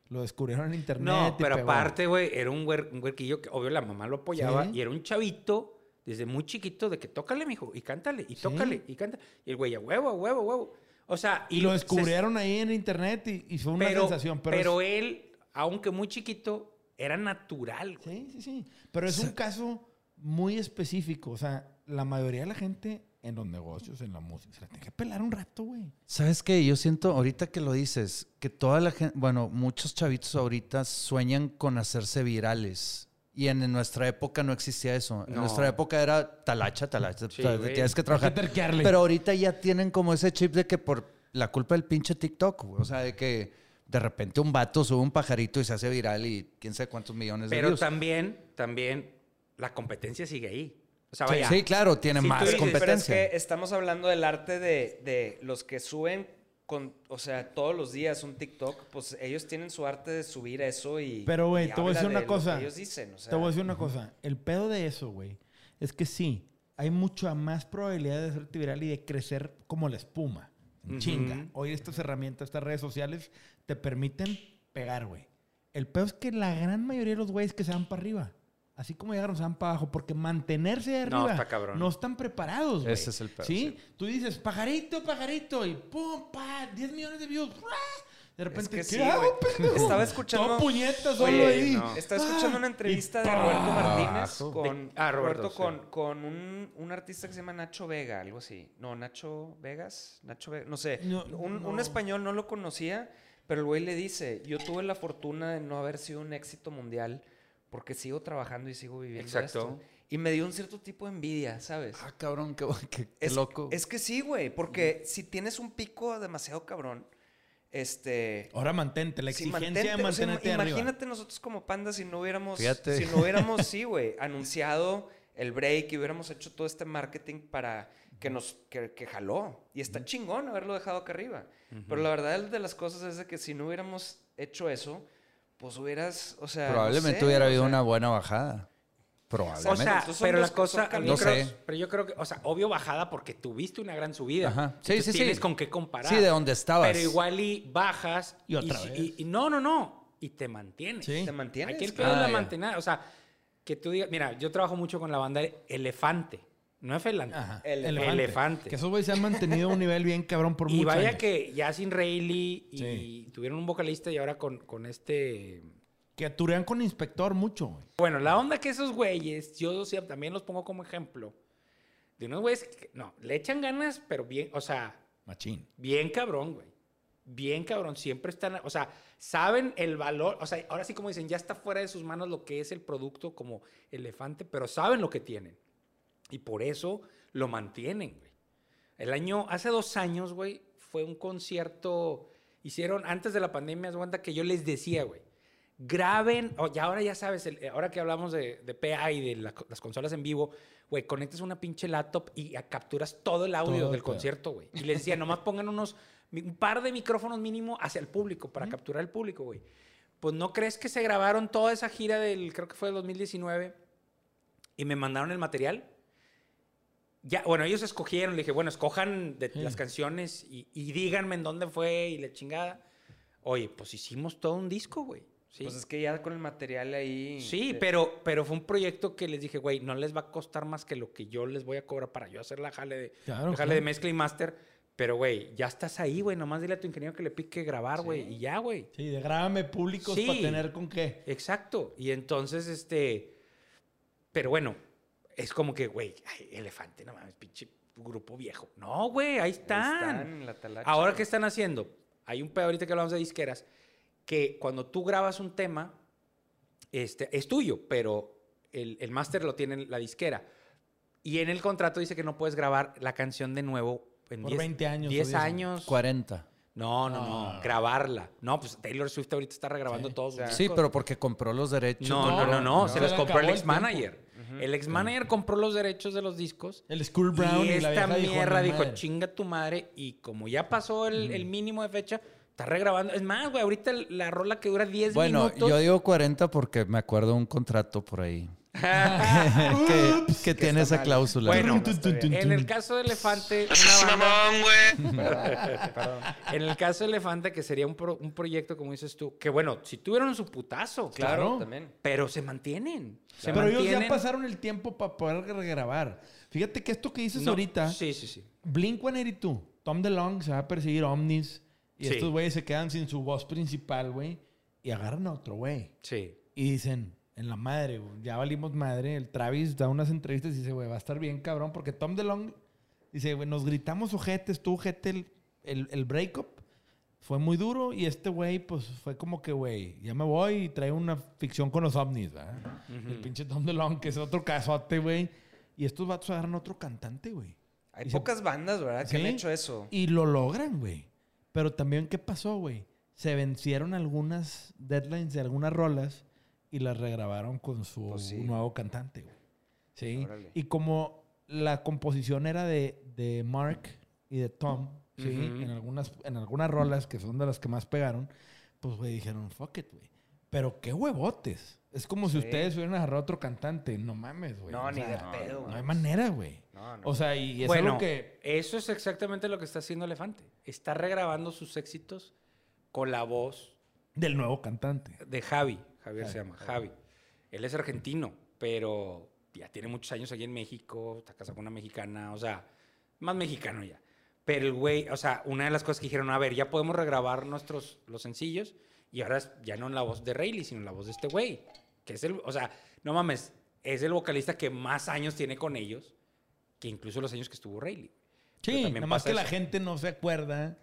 Lo descubrieron en internet. No, y pero pegó. aparte, güey, era un, huer- un huerquillo que obvio la mamá lo apoyaba Sí. y era un chavito desde muy chiquito de que tócale, mijo, y cántale, y Sí. tócale, y canta. Y el güey, a huevo, a huevo, a huevo. O sea, Y lo se- descubrieron ahí en internet y, y fue una pero, sensación. Pero, es- él, aunque muy chiquito, era natural, güey. Sí, sí, sí. Pero es un caso muy específico. O sea, la mayoría de la gente en los negocios, en la música, se la tiene que pelar un rato, güey. ¿Sabes qué? Yo siento, ahorita que lo dices, que toda la gente, bueno, muchos chavitos ahorita sueñan con hacerse virales. Y en, en nuestra época no existía eso. En No. nuestra época era talacha, talacha. Sí, tienes que trabajar. Hay que terquearle. Pero ahorita ya tienen como ese chip de que por la culpa del pinche TikTok, güey. O sea, de que de repente un vato sube un pajarito y se hace viral y quién sabe cuántos millones de Pero views. también, también, la competencia sigue ahí. O sea, Sí, vaya. sí, claro, tiene más dices, Pero es competencia. que estamos hablando del arte de, de los que suben con, o sea, todos los días un TikTok, pues ellos tienen su arte de subir eso y. Pero, güey, te voy a decir una de cosa. ellos dicen, o sea, Te voy a decir una cosa. El pedo de eso, güey, es que sí, hay mucha más probabilidad de hacerte viral y de crecer como la espuma. Chinga. Hoy estas herramientas, estas redes sociales te permiten pegar, güey. El pedo es que la gran mayoría de los güeyes que se van para arriba, así como llegaron, se van para abajo, porque mantenerse de No, arriba está cabrón. no están preparados, güey. Ese es el pedo, ¿Sí? Tú dices, pajarito, pajarito, y pum, pa, 10 millones de views. ¡ruah! De repente, que ¿qué sí, hago, pendejo? Estaba escuchando- Todo puñetas solo Oye, ahí. no. Estaba escuchando una Ah, entrevista de Roberto Martínez con, De- ah, Roberto, Roberto con, sí. con un, un artista que se llama Nacho Vega, algo así. No, Nacho Vegas, Nacho Vega, no sé. No, un, no. un español no lo conocía, pero el güey le dice, yo tuve la fortuna de no haber sido un éxito mundial porque sigo trabajando y sigo viviendo Exacto. esto. Y me dio un cierto tipo de envidia, ¿sabes? Ah, cabrón, qué, qué- qué es, loco. Es que sí, güey, porque si tienes un pico demasiado cabrón, este... Ahora mantente, la exigencia mantente, de o sea, mantenerte ima- arriba. Imagínate nosotros como pandas si no hubiéramos, Fíjate. si no hubiéramos, sí, güey, anunciado el break y hubiéramos hecho todo este marketing para que nos, que, que jaló. Y está chingón haberlo dejado acá arriba. Pero la verdad de las cosas es de que si no hubiéramos hecho eso, pues hubieras, o sea, no Probablemente sé, hubiera o habido sea, una buena bajada. O Probablemente. sea, Estos son pero la cosa. No creo- sé. pero yo creo que, o sea, obvio bajada porque tuviste una gran subida. Ajá. Sí, sí, sí. Tienes con qué comparar. Sí, de donde estabas. Pero igual y bajas. Y otra vez. y- y no, no, no. Y te mantienes. Sí. ¿Te mantienes? Aquí el pedo Ah, es la ya. mantener. O sea, que tú digas, mira, yo trabajo mucho con la banda Elefante. No es Felante. Ajá. Elefante. Elefante. Que esos güeyes se han mantenido a un nivel bien cabrón por y muchos vaya años. que ya sin Rayleigh y Sí. tuvieron un vocalista y ahora con, con este... Que turean con inspector mucho, güey. Bueno, la onda que esos güeyes, yo o sea, también los pongo como ejemplo, de unos güeyes que, no, le echan ganas, pero bien, o sea, Machín. bien cabrón, güey. Bien cabrón, siempre están, o sea, saben el valor, o sea, ahora sí como dicen, ya está fuera de sus manos lo que es el producto como elefante, pero saben lo que tienen. Y por eso lo mantienen, güey. El año, hace dos años, güey, fue un concierto, hicieron, antes de la pandemia, cuenta que yo les decía, güey, graben, o ya ahora ya sabes, el- ahora que hablamos de, de PA y de la- las consolas en vivo, güey, conectas una pinche laptop y a- capturas todo el audio Todo el del concierto, güey. Y les decía, nomás pongan unos, un par de micrófonos mínimo hacia el público, para capturar el público, güey. Pues no crees que se grabaron toda esa gira del, creo que fue del 2019, y me mandaron el material. Ya, bueno, ellos escogieron, le dije, bueno, escojan de Sí. las canciones y, y díganme en dónde fue y la chingada. Oye, pues hicimos todo un disco, güey. Sí, Pues es que ya con el material ahí... sí de- pero, pero fue un proyecto que les dije, güey, no les va a costar más que lo que yo les voy a cobrar para yo hacer la jale de, Claro, la jale claro. de mezcla y master. Pero, güey, ya estás ahí, güey. Nomás dile a tu ingeniero que le pique grabar, güey. Y ya, güey. Sí, de grábame públicos Sí. para tener con qué. Exacto. Y entonces, este. Pero bueno, es como que, güey, elefante, no mames, pinche grupo viejo. No, güey, ahí ahí están. están en la talacha. Ahora, ¿qué están haciendo? Hay un pedo ahorita que hablamos de disqueras, que cuando tú grabas un tema, este, es tuyo, pero el, el máster lo tiene la disquera. Y en el contrato dice que no puedes grabar la canción de nuevo en Por 10 20 años, o 10 10 años. 40. No, no, no. Grabarla. No, pues Taylor Swift ahorita está regrabando Sí. todos Sí, pero porque compró los derechos. No, no, compró- no, no. Se Se los compró el ex manager. El ex manager compró los derechos de los discos. El School Brown y y, esta mierda "No, dijo, madre". chinga tu madre. Y como ya pasó el, el mínimo de fecha, está regrabando. Es más, güey, ahorita la rola que dura 10 Bueno, minutos. yo digo 40 porque me acuerdo de un contrato por ahí. que, que tiene esa mal. cláusula. Bueno, tun, en el caso de Elefante, No una banda- mamón, güey. en el caso de Elefante, que sería un, pro- un proyecto, como dices tú, que bueno, si tuvieron su putazo, Claro, Claro. también. pero se mantienen. Se Pero ellos ya mantienen. pasaron el tiempo para poder regrabar. Fíjate que esto que dices No, ahorita, Sí, sí, sí. Blink 182, Tom DeLonge se va a perseguir Omnis y Sí. estos güeyes se quedan sin su voz principal, güey, y agarran a otro güey. Sí. Y dicen, en la madre, güey, ya valimos madre. El Travis da unas entrevistas y dice, güey, va a estar bien cabrón, porque Tom DeLonge dice, güey, nos gritamos ojetes, tú ojete el, el, el breakup. Fue muy duro y este güey, pues fue como que, güey, ya me voy y trae una ficción con los ovnis, ¿verdad? El pinche Tom DeLonge, que es otro casote, güey. Y estos vatos agarran otro cantante, güey. Hay Y se- pocas bandas, ¿verdad? Que Sí. han hecho eso. Y lo logran, güey. Pero también, ¿qué pasó, güey? Se vencieron algunas deadlines de algunas rolas y las regrabaron con su Pues sí. nuevo cantante, güey. Sí. Órale. Y como la composición era de, de Mark y de Tom, sí, en, algunas, en algunas rolas que son de las que más pegaron, pues, güey, dijeron, fuck it, güey. Pero qué huevotes. Es como si Sí. ustedes hubieran agarrado a otro cantante. No mames, güey. No, O ni de sea, pedo, No güey. hay manera, güey. No, no. O sea, y es bueno, lo que... eso es exactamente lo que está haciendo Elefante. Está regrabando sus éxitos con la voz Del nuevo cantante. de Javi. Javier se llama, Javi. Él es argentino, pero ya tiene muchos años aquí en México, está casado con una mexicana, o sea, más mexicano ya. Pero el güey, o sea, una de las cosas que dijeron, a ver, ya podemos regrabar nuestros los sencillos y ahora es ya no en la voz de Rayleigh, sino en la voz de este güey, que es el, o sea, no mames, es el vocalista que más años tiene con ellos que incluso los años que estuvo Rayleigh. Sí, nada más que la eso. gente no se acuerda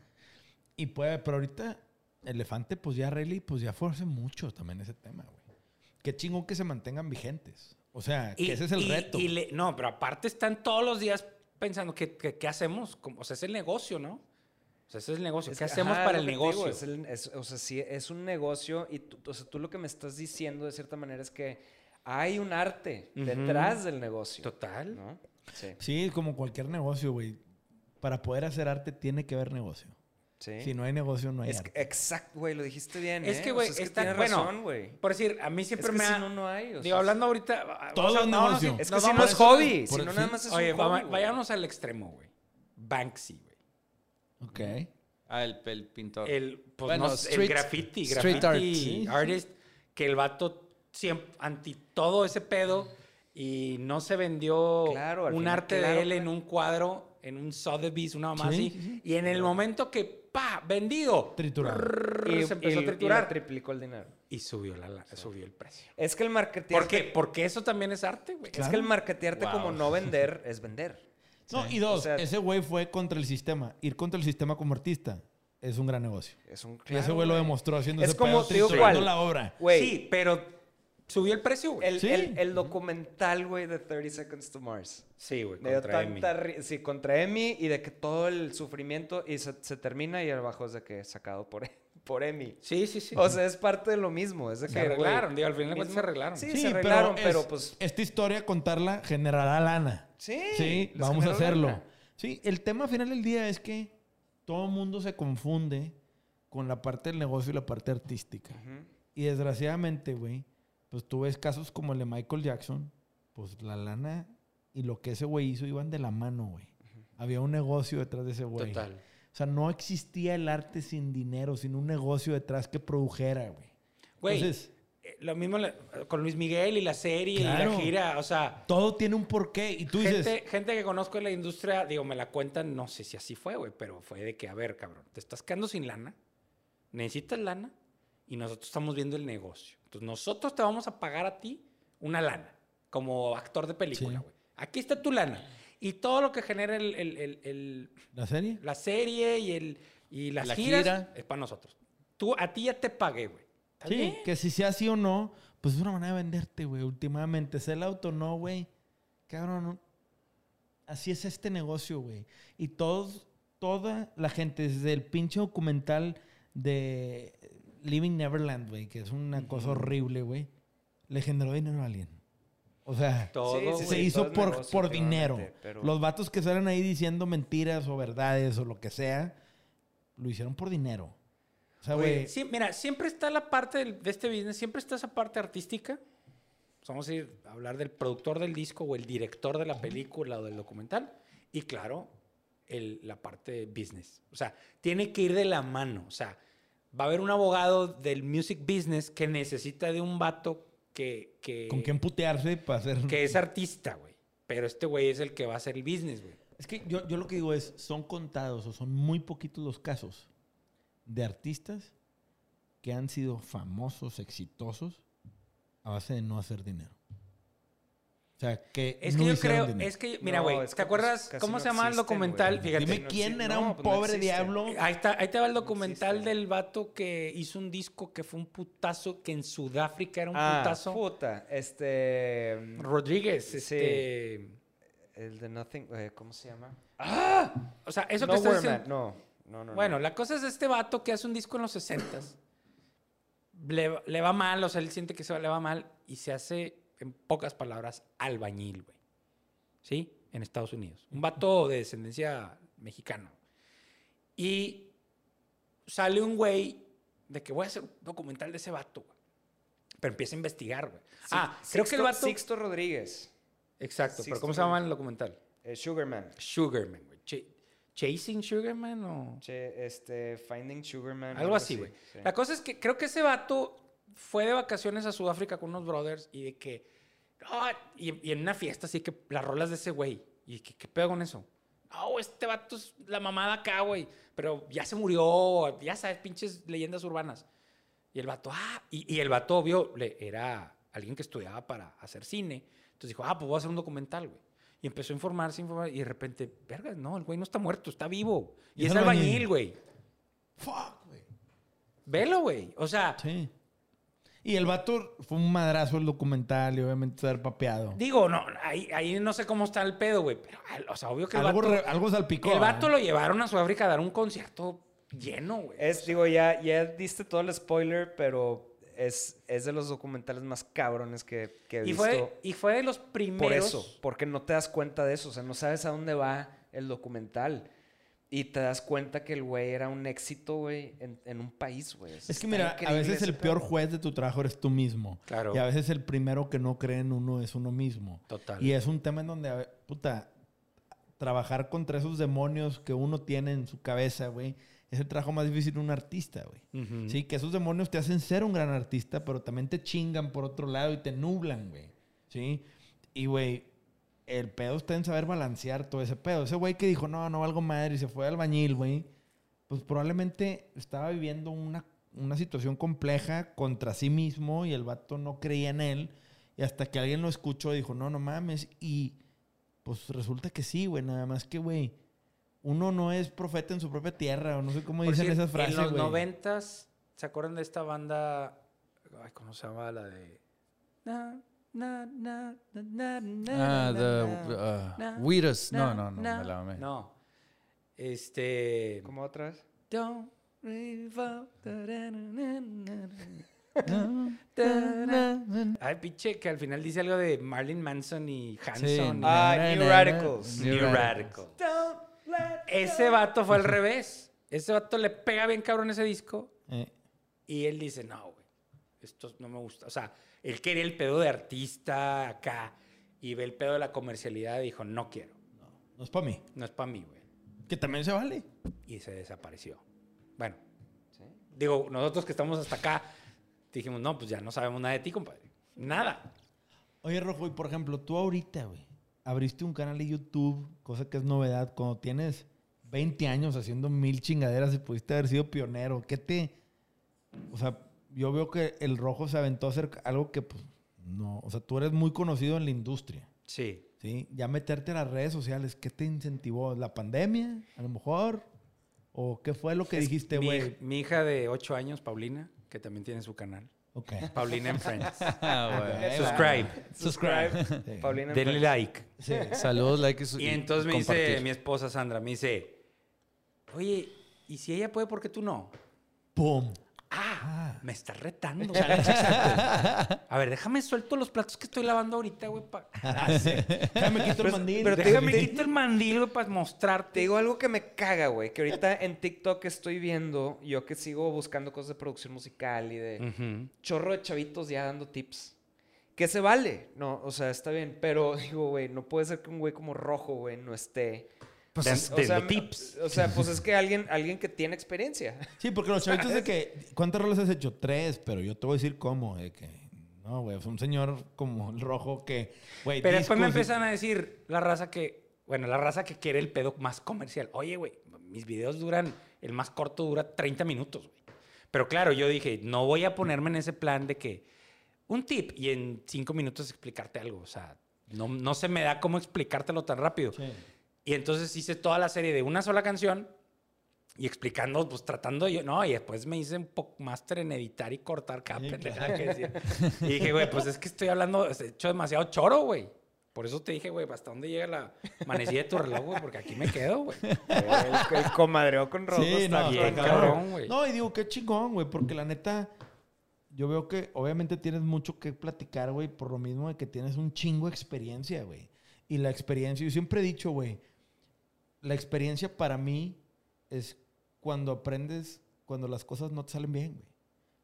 y puede, pero ahorita Elefante, pues ya Rayleigh, pues ya fue hace mucho también ese tema, güey. Qué chingón que se mantengan vigentes. O sea, que ese es el y- reto. y le- no, pero aparte están todos los días pensando, ¿qué, qué, qué hacemos? Como- O sea, es el negocio, ¿no? O sea, ese es el negocio. Es ¿Qué que, hacemos ajá, para el digo, negocio? es el- es- o sea, sí, es un negocio y tú, o sea, tú lo que me estás diciendo de cierta manera es que hay un arte detrás del negocio. Total. ¿no? Sí. Sí, como cualquier negocio, güey. Para poder hacer arte tiene que haber negocio. Sí. Si no hay negocio, no hay Es arte. exacto, güey, lo dijiste bien. Es ¿eh? que, O güey, sea, es que tienes bueno, razón, güey. Por decir, a mí siempre Es que me si ha... no, no hay. o digo, sea, hablando ahorita... Todo o sea, es vámonos- negocio. Es que nos si no es hobby, si no nada más es Oye, un hobby, güey. vayámonos al extremo, güey. Banksy, güey. Ok. Ah, el, el pintor. El, pues, Bueno, no, street- el graffiti, street graffiti art. artist, que el vato siempre anti todo ese pedo y no se vendió Claro, un final, arte claro, de él en claro. un cuadro, en un Sotheby's, una mamá Sí, así. sí, sí. Y en el momento que, pa, vendido, Triturado. Y, se empezó y- a triturar y triplicó el dinero. y subió, la, la- subió el precio. Es que el marketearte... ¿Por qué? Porque eso también es arte, güey. Es que el marketearte Wow. como no vender es vender. No, Sí. y dos, O sea- ese güey fue contra el sistema. Ir contra el sistema como artista es un gran negocio. Es un y ese güey lo demostró haciendo Es ese como, pedo, la obra. Sí, pero subió el precio, güey. el, Sí. el- el documental, güey, de 30 Seconds to Mars. Sí, güey, Me dio contra Emi. tanta Sí, contra Emi y de que todo el sufrimiento y se, se termina y abajo es de que sacado por, por Emi. Sí, sí, sí. O sea, es parte de lo mismo. Es de se que, arreglaron, digo, al final de cuentas se arreglaron. Sí, Sí, se arreglaron, pero, es- pues... Esta historia, contarla, generará lana. Sí, Sí, vamos a hacerlo. lana. Sí, el tema final del día es que todo el mundo se confunde con la parte del negocio y la parte artística. Y desgraciadamente, güey, pues tú ves casos como el de Michael Jackson, pues la lana y lo que ese güey hizo iban de la mano, güey. Había un negocio detrás de ese güey. Total. O sea, no existía el arte sin dinero, sin un negocio detrás que produjera, güey. Güey, Entonces, eh, lo mismo con Luis Miguel y la serie y la gira, o sea, todo tiene un porqué. Y tú dices, gente, gente que conozco en la industria, digo, me la cuentan, no sé si así fue, güey, pero fue de que, a ver, cabrón, te estás quedando sin lana, necesitas lana y nosotros estamos viendo el negocio. Entonces, nosotros te vamos a pagar a ti una lana, como actor de película, Sí. güey. Aquí está tu lana. Y todo lo que genera el, el- el- el- ¿la serie? la serie y, el, y las La giras gira. es para nosotros. Tú, a ti ya te pagué, güey. ¿Está Sí, bien? que si sea así o no, pues es una manera de venderte, güey. Últimamente, sea el auto no, güey. Cabrón, no, así es este negocio, güey. Y todos, toda la gente, desde el pinche documental de Living Neverland, güey, que es una cosa horrible, güey, le generó dinero a alguien. O sea, Todo, Sí, se sí, hizo todo por, negocio, por dinero. pero- Los vatos que salen ahí diciendo mentiras o verdades o lo que sea, lo hicieron por dinero. O sea, güey. Sí, mira, siempre está la parte del- de este business, siempre está esa parte artística. Vamos a ir a hablar del productor del disco o el director de la película o del documental. Y claro, el- la parte de business. O sea, tiene que ir de la mano. O sea, va a haber un abogado del music business que necesita de un vato que, que, ¿Con quién putearse para hacer...? que es artista, güey. Pero este güey es el que va a hacer el business, güey. Es que yo, yo lo que digo es, son contados o son muy poquitos los casos de artistas que han sido famosos, exitosos, a base de no hacer dinero. O sea, que Es que no yo creo, dinero. es que, mira, güey, ¿te acuerdas pues, casi cómo no se llama el documental? Fíjate. Dime quién era un pues no pobre diablo. Ahí, está, ahí te va el documental del vato que hizo un disco que fue un putazo, que en Sudáfrica era un Ah, putazo. puta. Este. mm, Rodríguez, Sí. este... El de Nothing. eh, ¿Cómo se llama? O sea, eso que no, está Wearman, diciendo... No, no, no. Bueno, no. la cosa es este vato que hace un disco en los 60s. Le, le va mal, o sea, él siente que se va- le va mal y se hace, en pocas palabras, albañil, güey. ¿Sí? En Estados Unidos. Un vato de descendencia mexicana. Y sale un güey de que voy a hacer un documental de ese vato, güey. Pero empieza a investigar, güey. ah, creo que el Sixto- vato... Sixto Rodríguez. Exacto, pero Sixto ¿cómo se llama el documental? eh, Sugarman. Sugarman, güey. Ch- ¿Chasing Sugarman o...? Che, este, Finding Sugarman. Algo así, güey. sí. La cosa es que creo que ese vato fue de vacaciones a Sudáfrica con unos brothers y de que. "Ah", y, y en una fiesta, así que las rolas de ese güey. Y que, ¿qué pedo con eso? No, este vato es la mamada acá, güey. Pero ya se murió, ya sabes, pinches leyendas urbanas. Y el vato, ah, y, y el vato, obvio, le, era alguien que estudiaba para hacer cine. Entonces dijo, ah, pues voy a hacer un documental, güey. Y empezó a informarse, informar, y de repente, verga, no, el güey no está muerto, está vivo. Y, Y es albañil, güey. Fuck, güey. Velo, güey. O sea, Sí. Y el vato fue un madrazo el documental y obviamente haber papeado. digo, no, ahí, ahí no sé cómo está el pedo, güey. Pero, o sea, obvio que el Algo, vato, re- algo salpicó. el vato ¿ah? lo llevaron a Sudáfrica a dar un concierto lleno, güey. Es, digo, ya, ya diste todo el spoiler, pero es, es de los documentales más cabrones que, que he y, visto. fue, y fue de los primeros. por eso, porque no te das cuenta de eso. O sea, no sabes a dónde va el documental. Y te das cuenta que el güey era un éxito, güey, en, en un país, güey. Es que mira, a veces el peor juez de tu trabajo eres tú mismo. Claro. Y a veces el primero que no cree en uno es uno mismo. Total. Y es un tema en donde, puta, trabajar contra esos demonios que uno tiene en su cabeza, güey, es el trabajo más difícil de un artista, güey. Sí, que esos demonios te hacen ser un gran artista, pero también te chingan por otro lado y te nublan, güey. ¿Sí? Y, güey, el pedo está en saber balancear todo ese pedo. Ese güey que dijo, no, no valgo madre y se fue al bañil, güey, pues probablemente estaba viviendo una, una situación compleja contra sí mismo y el vato no creía en él. Y hasta que alguien lo escuchó dijo, no, no mames. Y pues resulta que sí, güey. Nada más que, güey, uno no es profeta en su propia tierra. O no sé cómo Por dicen esas frases, En los noventas, ¿se acuerdan de esta banda? Ay, ¿cómo se llama la de? Na, na, na, na, na, Ah, the uh, na, No, no, no, me la mamé. No. Este. ¿Cómo otra vez? Don't. Ay, pinche, que al final dice algo de Marilyn Manson y Hanson. y- Ah, New Radicals. New New Radical. Ese vato fue al revés. Ese vato le pega bien cabrón ese disco Eh, y él dice, no, güey, esto no me gusta. O sea, él quería el pedo de artista acá y ve el pedo de la comercialidad y dijo, no quiero. no es para mí. No es para mí, güey. Que también se vale. Y se desapareció. Bueno, digo, nosotros que estamos hasta acá, dijimos, no, pues ya no sabemos nada de ti, compadre. Nada. Oye, Rojo, y por ejemplo, tú ahorita, güey, abriste un canal de YouTube, cosa que es novedad, cuando tienes 20 años haciendo mil chingaderas y pudiste haber sido pionero. ¿Qué te...? O sea, yo veo que el Rojo se aventó a hacer algo que, pues, no... O sea, tú eres muy conocido en la industria, Sí. ¿sí? Ya meterte a las redes sociales, ¿qué te incentivó? ¿La pandemia, a lo mejor? ¿O qué fue lo que dijiste, mi, güey? mi hija de 8 años, Paulina, que también tiene su canal. Ok. Paulina en Friends. Ah, güey. Subscribe. Subscribe. Sí. Paulina. Denle like. Sí. Saludos, like y, su- Y entonces me dice mi esposa Sandra, me dice, oye, ¿y si ella puede, por qué tú no? ¡Pum! Ah, me está retando. A ver, déjame suelto los platos que estoy lavando ahorita, güey. pa- Ah, sí. Déjame quito el mandil. pero te- Déjame te- quito el mandil, güey, para mostrarte. Te digo algo que me caga, güey. Que ahorita en TikTok estoy viendo, yo que sigo buscando cosas de producción musical y de chorro de chavitos ya dando tips. Que se vale, no, o sea, está bien. Pero digo, güey, no puede ser que un güey como rojo, güey, no esté. Pues Dan- es- o sea, tips. O sea, pues es que alguien, alguien que tiene experiencia. Sí, porque los chavitos de que... ¿Cuántas rolas has hecho? Tres, pero yo te voy a decir cómo. De que... No, güey. Fue un señor como el rojo que... Güey, Pero después me discos y- empiezan a decir la raza que, bueno, la raza que quiere el pedo más comercial. Oye, güey, mis videos duran, el más corto dura 30 minutos, güey. Pero claro, yo dije, no voy a ponerme en ese plan de que un tip y en cinco minutos explicarte algo. O sea, no, no se me da cómo explicártelo tan rápido. Sí. Y entonces hice toda la serie de una sola canción y explicando, pues tratando yo, no, y después me hice un poco máster en editar y cortar cada Sí, pendejada que decía. Y dije, güey, pues es que estoy hablando, he hecho demasiado choro, güey. Por eso te dije, güey, ¿hasta dónde llega la manecilla de tu reloj, güey? Porque aquí me quedo, güey. El, el comadreo con rojo Sí, está no, bien, cabrón, güey. No, y digo, qué chingón, güey, porque la neta, yo veo que obviamente tienes mucho que platicar, güey, por lo mismo de que tienes un chingo de experiencia, güey. Y la experiencia, yo siempre he dicho, güey, la experiencia para mí es cuando aprendes, cuando las cosas no te salen bien, güey.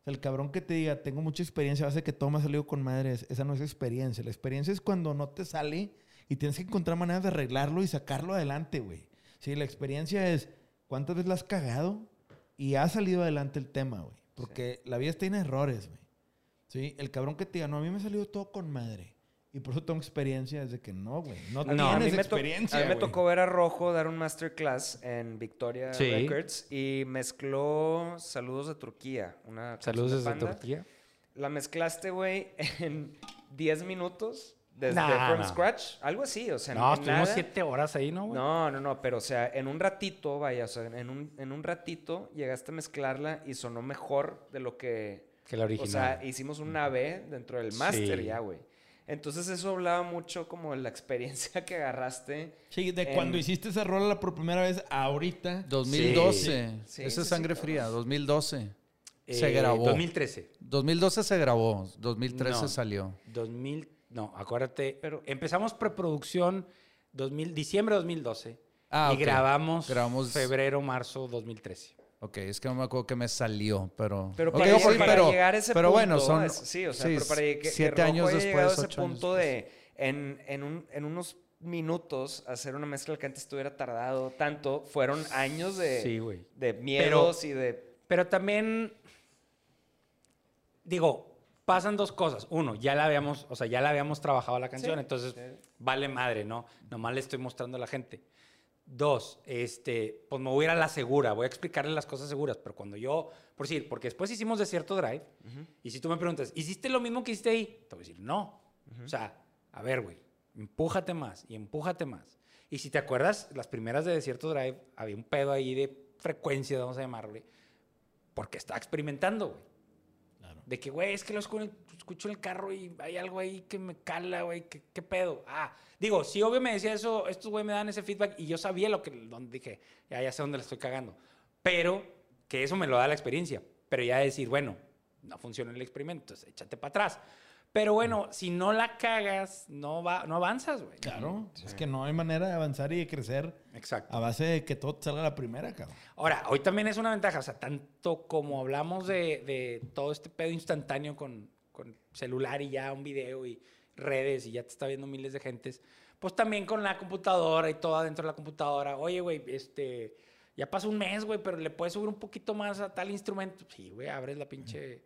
O sea, el cabrón que te diga, tengo mucha experiencia, hace que todo me ha salido con madres. Esa no es experiencia. La experiencia es cuando no te sale y tienes que encontrar maneras de arreglarlo y sacarlo adelante, güey. Sí, la experiencia es cuántas veces la has cagado y ha salido adelante el tema, güey. Porque la vida tiene errores, güey. Sí, el cabrón que te diga, no, a mí me ha salido todo con madre. Y por eso tengo experiencia desde que no, güey. No, tienes experiencia. a mí me tocó ver a Rojo dar un masterclass en Victoria Sí. Records y mezcló Saludos de Turquía. Una Saludos de desde Panda. Turquía. La mezclaste, güey, en 10 minutos desde Nah, From. Scratch. Algo así, o sea, No, estuvimos nada. siete horas ahí, ¿no, güey? No, no, no, pero o sea, en un ratito, vaya, o sea, en un, en un ratito llegaste a mezclarla y sonó mejor de lo que... Que la original. O sea, hicimos una B dentro del máster Sí. ya, güey. Entonces eso hablaba mucho como de la experiencia que agarraste. Sí, de en- cuando hiciste esa rola por primera vez, ahorita. 2012. Sí, Esa sí, es sí, sangre fría, 2012. se Eh, grabó. 2013. 2012 se grabó, 2013 No. salió. 2000, no, acuérdate. Pero- empezamos preproducción 2000, diciembre de 2012. Ah, y ok. grabamos, Grabamos- febrero, marzo 2013. Ok, es que no me acuerdo que me salió, pero... Pero para, llegar, para pero- llegar a ese pero punto, bueno, son es- sí, o sea, sí, pero para que, que siete Rojo años haya después, llegado a ese ocho años punto de en, en, un- en unos minutos hacer una mezcla que antes estuviera tardado tanto, fueron años de, Sí, güey. de miedos y de... Pero también, digo, pasan dos cosas. Uno, ya la habíamos, o sea, ya la habíamos trabajado la canción, Sí, entonces sí. vale madre, ¿no? Nomás le estoy mostrando a la gente. Dos, este, pues me voy a ir a la segura, voy a explicarle las cosas seguras, pero cuando yo, por decir, porque después hicimos Desierto Drive, y si tú me preguntas, ¿hiciste lo mismo que hiciste ahí? Te voy a decir, no. O sea, a ver, güey, empújate más y empújate más. Y si te acuerdas, las primeras de Desierto Drive, había un pedo ahí de frecuencia, vamos a llamarle, porque estaba experimentando, güey. De que, güey, es que lo escu- escucho en el carro y hay algo ahí que me cala, güey, ¿qué, pedo? Ah, digo, sí, obvio me decía eso, estos güey me dan ese feedback y yo sabía lo que, donde dije, ya, ya sé dónde le estoy cagando. Pero que eso me lo da la experiencia. Pero ya decir, bueno, no funciona el experimento, entonces échate para atrás. Pero bueno, si no la cagas, no, va, no avanzas, güey. Claro, es que no hay manera de avanzar y de crecer Exacto. a base de que todo te salga a la primera, cabrón. Ahora, hoy también es una ventaja, o sea, tanto como hablamos de, de todo este pedo instantáneo con, con celular y ya un video y redes y ya te está viendo miles de gentes, pues también con la computadora y todo adentro de la computadora. Oye, güey, este, ya pasó un mes, güey, pero le puedes subir un poquito más a tal instrumento. Sí, güey, abres la pinche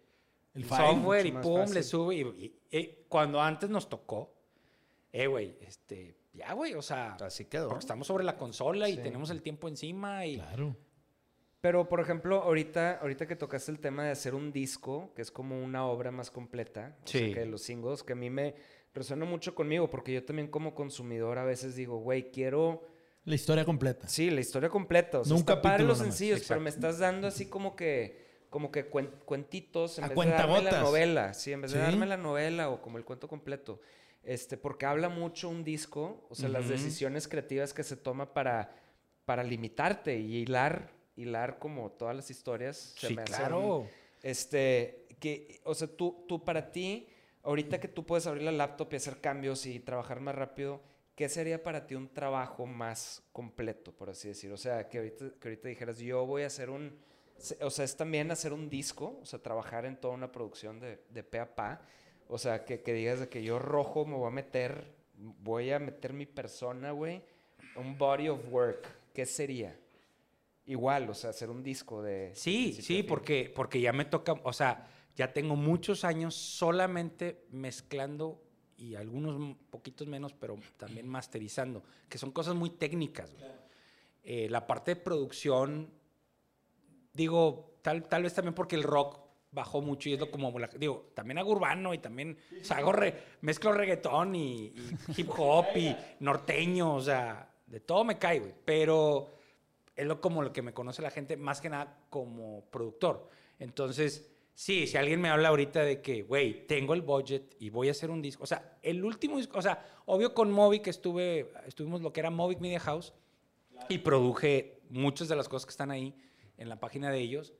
El software y pum, fácil. le sube. Y, y- y cuando antes nos tocó, eh, güey, este, ya, güey, o sea, Así quedó. porque estamos sobre la consola y Sí. tenemos el tiempo encima y... Claro. Pero, por ejemplo, ahorita, ahorita que tocaste el tema de hacer un disco, que es como una obra más completa, o sea, Sí. que los singles, que a mí me resuena mucho conmigo, porque yo también como consumidor a veces digo, güey, quiero... La historia completa. Sí, la historia completa. O sea, un está padre los sencillos, pero Exacto. me estás dando así como que como que cuen- cuentitos en A vez de darme la novela. Sí, en vez de Sí. darme la novela o como el cuento completo. Este, porque habla mucho un disco, o sea, las Ujú. decisiones creativas que se toma para, para limitarte y hilar, hilar como todas las historias. se Sí, me hacen- claro. este, que, o sea, tú, tú para ti, ahorita que tú puedes abrir la laptop y hacer cambios y trabajar más rápido, ¿qué sería para ti un trabajo más completo, por así decir? O sea, que ahorita, que ahorita dijeras, yo voy a hacer un, se- o sea, es también hacer un disco, o sea, trabajar en toda una producción de, de pe a pa. O sea, que, que digas de que yo rojo me voy a meter, voy a meter mi persona, güey, un body of work. ¿Qué sería? Igual, o sea, hacer un disco de... Sí, a sí, porque, porque ya me toca, o sea, ya tengo muchos años solamente mezclando y algunos poquitos menos, pero también masterizando, que son cosas muy técnicas. Eh, la parte de producción, digo, tal, tal vez también porque el rock bajó mucho y es lo como, digo, también hago urbano y también, o sea, hago re- mezclo reggaetón y, y hip hop y norteño, o sea, de todo me cae, güey, pero es lo como lo que me conoce la gente, más que nada como productor. Entonces, sí, si alguien me habla ahorita de que, güey, tengo el budget y voy a hacer un disco, o sea, el último disco, o sea, obvio con Movic estuve, estuvimos lo que era Movic Media House y produje muchas de las cosas que están ahí en la página de ellos,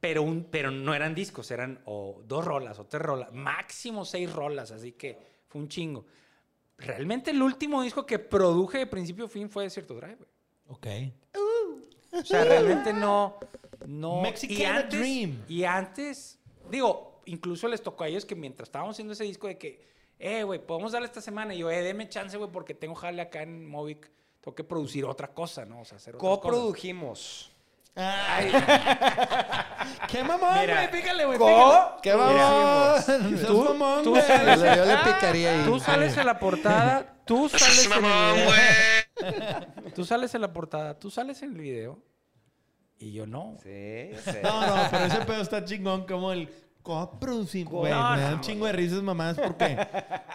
pero, un, pero no eran discos, eran o dos rolas o tres rolas, máximo seis rolas, así que fue un chingo. Realmente el último disco que produje de principio a fin fue Desierto Drive. Ok. O sea, realmente no. no Mexicana Dream. Y antes, digo, incluso les tocó a ellos que mientras estábamos haciendo ese disco de que, eh, güey, podemos darle esta semana. Y yo, eh, deme chance, güey, porque tengo jale acá en Movic. Tengo que producir otra cosa, ¿no? O sea, hacer otras cosas. Coprodujimos. Ay, ¡Qué mamón, Mira, güey! Pícale, güey. ¿Qué Mira. vamos? Tú, mamón, tú sabes- Yo le- yo picaría ahí. Tú sales en la portada, tú sales en el mamón, video. Tú sales en la portada, tú sales en el video. Y yo no. Sí, ya sé. No, no, pero ese pedo está chingón como el coproducimos. Güey, No, me da no, un chingo de risas, mamás, ¿por qué?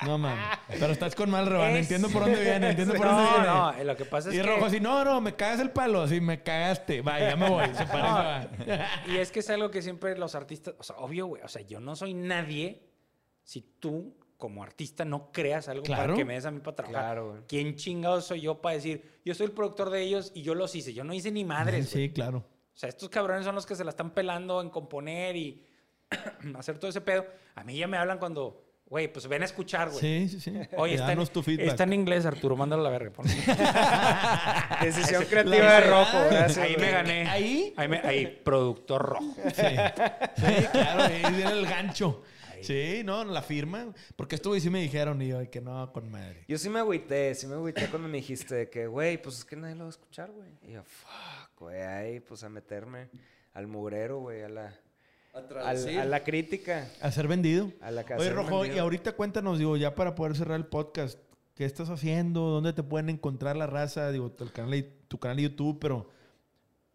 No, mames. Pero estás con mal, Reban. Es- Entiendo por dónde viene, entiendo por dónde No, viene. no, lo que pasa es y que... Rojo así, no, no, me cagas el palo. Así, me cagaste. Va, ya me voy. Se para y va. Y es que es algo que siempre los artistas, o sea, obvio, güey, o sea, yo no soy nadie si tú como artista no creas algo Claro. para que me des a mí para trabajar. Claro, güey. ¿Quién chingados soy yo para decir, yo soy el productor de ellos y yo los hice? Yo no hice ni madres, güey. Sí, claro. O sea, estos cabrones son los que se la están pelando en componer y hacer todo ese pedo. A mí ya me hablan cuando, güey, pues ven a escuchar, güey. Sí, sí, sí. Oye, Y está en, danos tu feedback. está en inglés, Arturo, mándalo a la verga. Decisión creativa de rojo. Gracias, Ahí me gané. ¿Ahí? Ahí, me- ahí, productor rojo. Sí, sí claro, ahí viene el gancho. Sí, no, la firma. Porque esto, güey, sí me dijeron y yo, que no, con madre. Yo sí me agüité, sí me agüité cuando me dijiste de que, güey, pues es que nadie lo va a escuchar, güey. Y yo, fuck, güey, ahí pues a meterme al mugrero, güey, a la, al- a la crítica, A ser vendido. a la casa. Oye, Rojo, y ahorita cuéntanos, digo, ya para poder cerrar el podcast, ¿qué estás haciendo? ¿Dónde te pueden encontrar la raza? Digo, tu canal, de- tu canal de YouTube, pero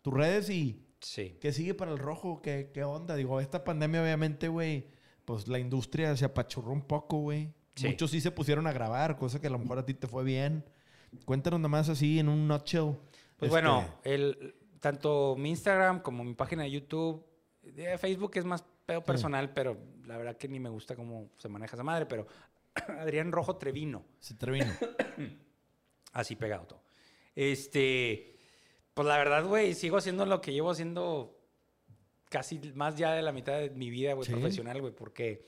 tus redes y Sí. qué sigue para el Rojo, ¿qué, qué onda? Digo, esta pandemia, obviamente, güey, pues la industria se apachurró un poco, güey. Sí. Muchos sí se pusieron a grabar, cosa que a lo mejor a ti te fue bien. Cuéntanos nada más así en un nutshell. Pues Este, bueno, el, tanto mi Instagram como mi página de YouTube, de Facebook es más pedo personal, pero la verdad que ni me gusta cómo se maneja esa madre, pero Adrián Rojo Trevino, Se te vino. así pegado todo. Este, pues la verdad, güey, sigo haciendo lo que llevo haciendo casi más ya de la mitad de mi vida, güey, Sí. profesional, güey, porque,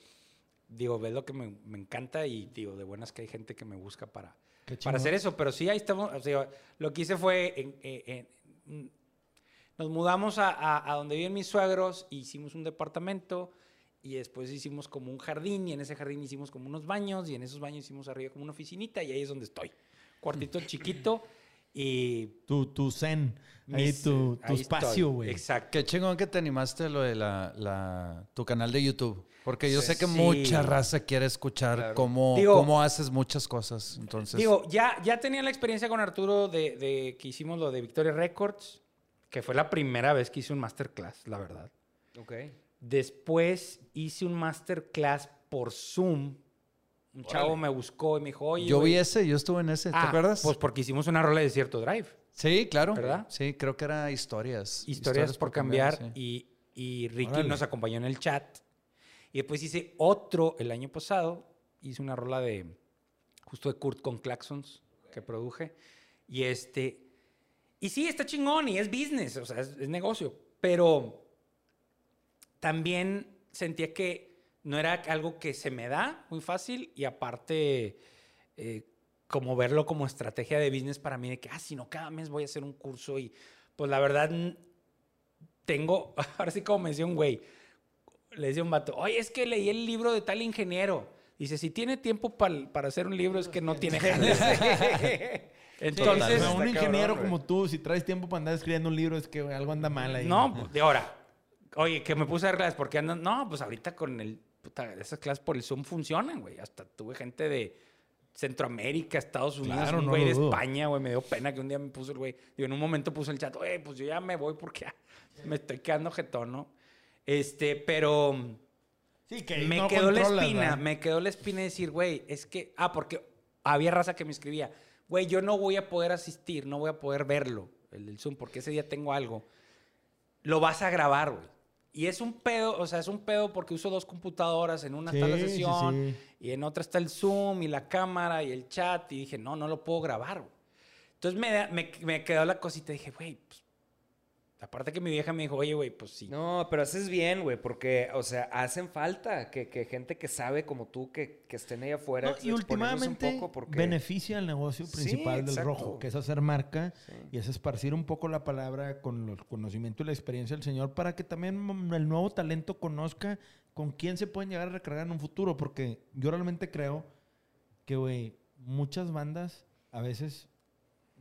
digo, ves lo que me, me encanta y, digo, de buenas que hay gente que me busca para, para hacer eso, pero sí, ahí estamos. O sea, lo que hice fue. en- en- en- nos mudamos a, a- a donde viven mis suegros, hicimos un departamento y después hicimos como un jardín y en ese jardín hicimos como unos baños y en esos baños hicimos arriba como una oficinita y ahí es donde estoy. Cuartito chiquito y. Tu, tu zen. Ahí mis- tu, tu ahí espacio, güey. Exacto. Qué chingón que te animaste a lo de la, la- tu canal de YouTube. Porque yo sé que Sí. mucha raza quiere escuchar Claro. cómo, Digo- cómo haces muchas cosas. Entonces, Digo, ya, ya tenía la experiencia con Arturo de, de que hicimos lo de Victoria Records, que fue la primera vez que hice un masterclass, la verdad. Ok. Después hice un masterclass por Zoom. Un chavo me buscó y me dijo, oye. yo vi güey". ese, yo estuve en ese, ¿te Ah, acuerdas? Pues porque hicimos una rola de Desierto Drive. sí, claro. ¿Verdad? Sí, creo que era historias. Historias, por cambiar. sí. Y y Ricky Órale. nos acompañó en el chat. Y después hice otro el año pasado. Hice una rola de justo de Kurt con Claxons que produje. Y este. Y sí, está chingón y es business, o sea, es, es negocio. Pero también sentía que no era algo que se me da muy fácil y aparte eh, como verlo como estrategia de business para mí de que, ah, si no, cada mes voy a hacer un curso y pues la verdad tengo, ahora sí como me decía un güey, le decía un vato, oye, es que leí el libro de tal ingeniero. Dice, si tiene tiempo pal- para hacer un libro es que no tiene. Entonces, un ingeniero cabrón, como tú, si traes tiempo para andar escribiendo un libro, es que güey, algo anda mal ahí. No, pues, de ahora. Oye, que me puse a dar clases porque andan. No, pues ahorita con el. Puta, esas clases por el Zoom funcionan, güey. Hasta tuve gente de Centroamérica, Estados Unidos, Claro, un no güey de dudo. España, güey. Me dio pena que un día me puso el güey. Digo, en un momento puso el chat, oye, pues yo ya me voy porque me estoy quedando jetón, ¿no? Este, pero Sí, que me no quedó la espina, ¿verdad? me quedó la espina de decir, güey, es que, ah, porque había raza que me escribía, güey, yo no voy a poder asistir, no voy a poder verlo, el del Zoom, porque ese día tengo algo. Lo vas a grabar, güey. Y es un pedo, o sea, es un pedo porque uso dos computadoras, en una está la sí, sesión sí. y en otra está el Zoom y la cámara y el chat y dije, no, no lo puedo grabar, güey. Entonces me, me, me quedó la cosita, dije, güey, pues, aparte que mi vieja me dijo, oye, güey, pues sí. No, pero haces bien, güey, porque, o sea, hacen falta que, que gente que sabe como tú, que, que estén ahí afuera. No, y últimamente un poco porque... beneficia al negocio Sí, principal del exacto. rojo, que es hacer marca Sí. y es esparcir un poco la palabra con el conocimiento y la experiencia del señor para que también el nuevo talento conozca con quién se pueden llegar a recargar en un futuro, porque yo realmente creo que, güey, muchas bandas a veces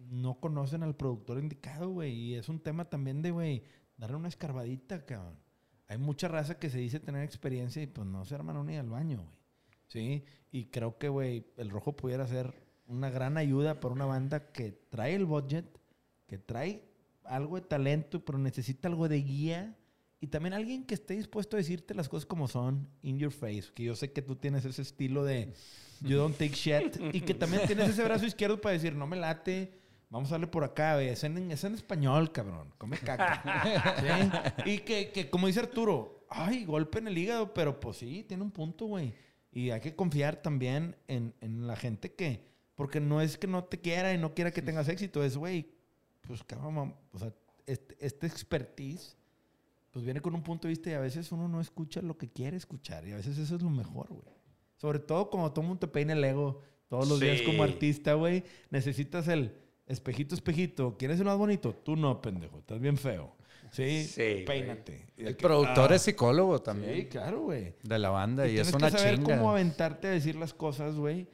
no conocen al productor indicado, güey, y es un tema también de, güey, darle una escarbadita, cabrón. Hay mucha raza que se dice tener experiencia y pues no se arman ni al baño, güey. Sí, y creo que, güey, el rojo pudiera ser una gran ayuda para una banda que trae el budget, que trae algo de talento, pero necesita algo de guía. Y también alguien que esté dispuesto a decirte las cosas como son, in your face. Que yo sé que tú tienes ese estilo de you don't take shit. y que también tienes ese brazo izquierdo para decir, no me late, vamos a darle por acá, güey. Es en, es en español, cabrón. Come caca. ¿Sí? Y que, que, como dice Arturo, ay, golpe en el hígado, pero pues sí, tiene un punto, güey. Y hay que confiar también en, en la gente que, porque no es que no te quiera y no quiera que tengas éxito, es, güey, pues cabrón, o sea, este, este expertise, pues viene con un punto de vista y a veces uno no escucha lo que quiere escuchar y a veces eso es lo mejor, güey. Sobre todo como todo mundo te peina el ego todos los días Sí. como artista, güey, necesitas el espejito, espejito, ¿quieres ser más bonito? Tú no, pendejo, estás bien feo. Sí, Sí, peínate. El que, productor ah, es psicólogo también. Sí, claro, güey. De la banda y, Y es tienes una que saber chinga. cómo aventarte a decir las cosas, güey.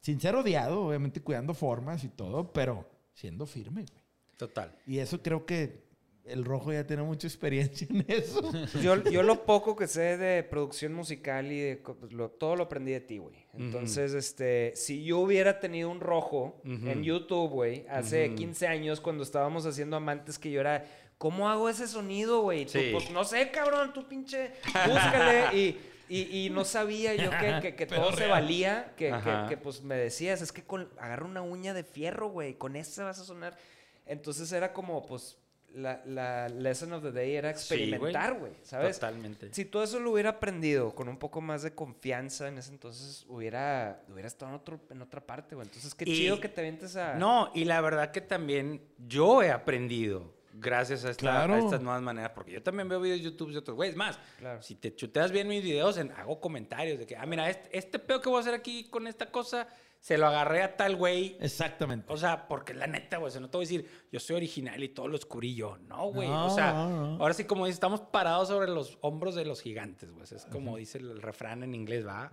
Sin ser odiado, obviamente cuidando formas y todo, pero siendo firme, güey. Total. Y eso creo que el rojo ya tiene mucha experiencia en eso. Pues yo, yo lo poco que sé de producción musical y de pues, lo- todo lo aprendí de ti, güey. Entonces, este, si yo hubiera tenido un rojo en YouTube, güey, hace Ujú. 15 años cuando estábamos haciendo amantes que yo era, ¿cómo hago ese sonido, güey? Sí. Pues no sé, cabrón, tú pinche, búscale y... Y, y no sabía yo que, que- que todo se valía, que, que, pues me decías, es que con, agarra una uña de fierro, güey, con esa vas a sonar. Entonces era como, pues, la, la lesson of the day era Sí, güey. experimentar, güey, ¿sabes? Totalmente. Si todo eso lo hubiera aprendido con un poco más de confianza en ese entonces, hubiera, hubiera estado en, otro, en otra parte, güey. Entonces, qué Y- chido que te avientes a... No, y la verdad que también yo he aprendido gracias a, esta- Claro. a estas nuevas maneras, porque yo también veo videos de YouTube de otros güeyes. Más, Claro. si te chuteas bien mis videos, en- hago comentarios de que, ah, mira, este, este pedo que voy a hacer aquí con esta cosa, se lo agarré a tal güey. Exactamente. O sea, porque la neta, güey, o sea, no te voy a decir, yo soy original y todo lo descubrí yo. No, güey. No, o sea, no, no. ahora sí, como dice, estamos parados sobre los hombros de los gigantes, güey. Es como dice el refrán en inglés, ¿va?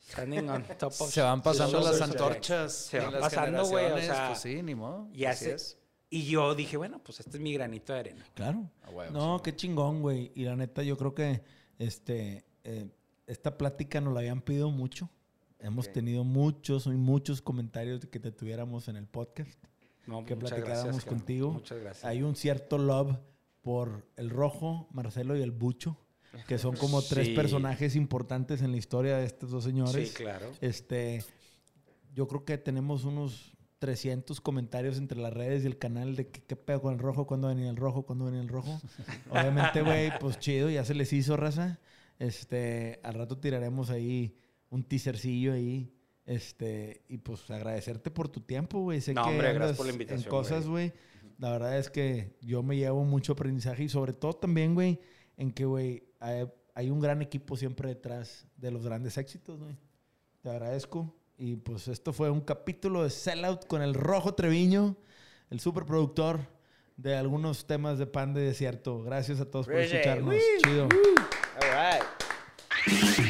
Standing on top of Se van pasando las antorchas. Se van las pasando, güey. O sea, pues sí, ni modo. y, así es. y yo dije, bueno, pues este es mi granito de arena. Claro. No, qué chingón, güey. Y la neta, yo creo que este, eh, esta plática nos la habían pedido mucho. Hemos tenido muchos y muchos comentarios de que te tuviéramos en el podcast. No, que platicáramos gracias, contigo. Muchas gracias. Hay un cierto love por el rojo, Marcelo y el Bucho, que son como tres Sí. personajes importantes en la historia de estos dos señores. Sí, claro. Este, yo creo que tenemos unos 300 comentarios entre las redes y el canal de que- qué pedo con el rojo, cuándo venía el rojo, cuándo venía el rojo. Obviamente, güey, pues chido, ya se les hizo raza. Este, al rato tiraremos ahí un teasercillo ahí. Este, y pues agradecerte por tu tiempo, güey. Sé No, que hombre, gracias por la en invitación, cosas, güey. La verdad es que yo me llevo mucho aprendizaje y sobre todo también, güey, en que, güey, hay, hay un gran equipo siempre detrás de los grandes éxitos, güey. Te agradezco. Y pues esto fue un capítulo de Sellout con el Rojo Treviño, el superproductor de algunos temas de Pan de Desierto. Gracias a todos por escucharnos. Woo. Chido. All right.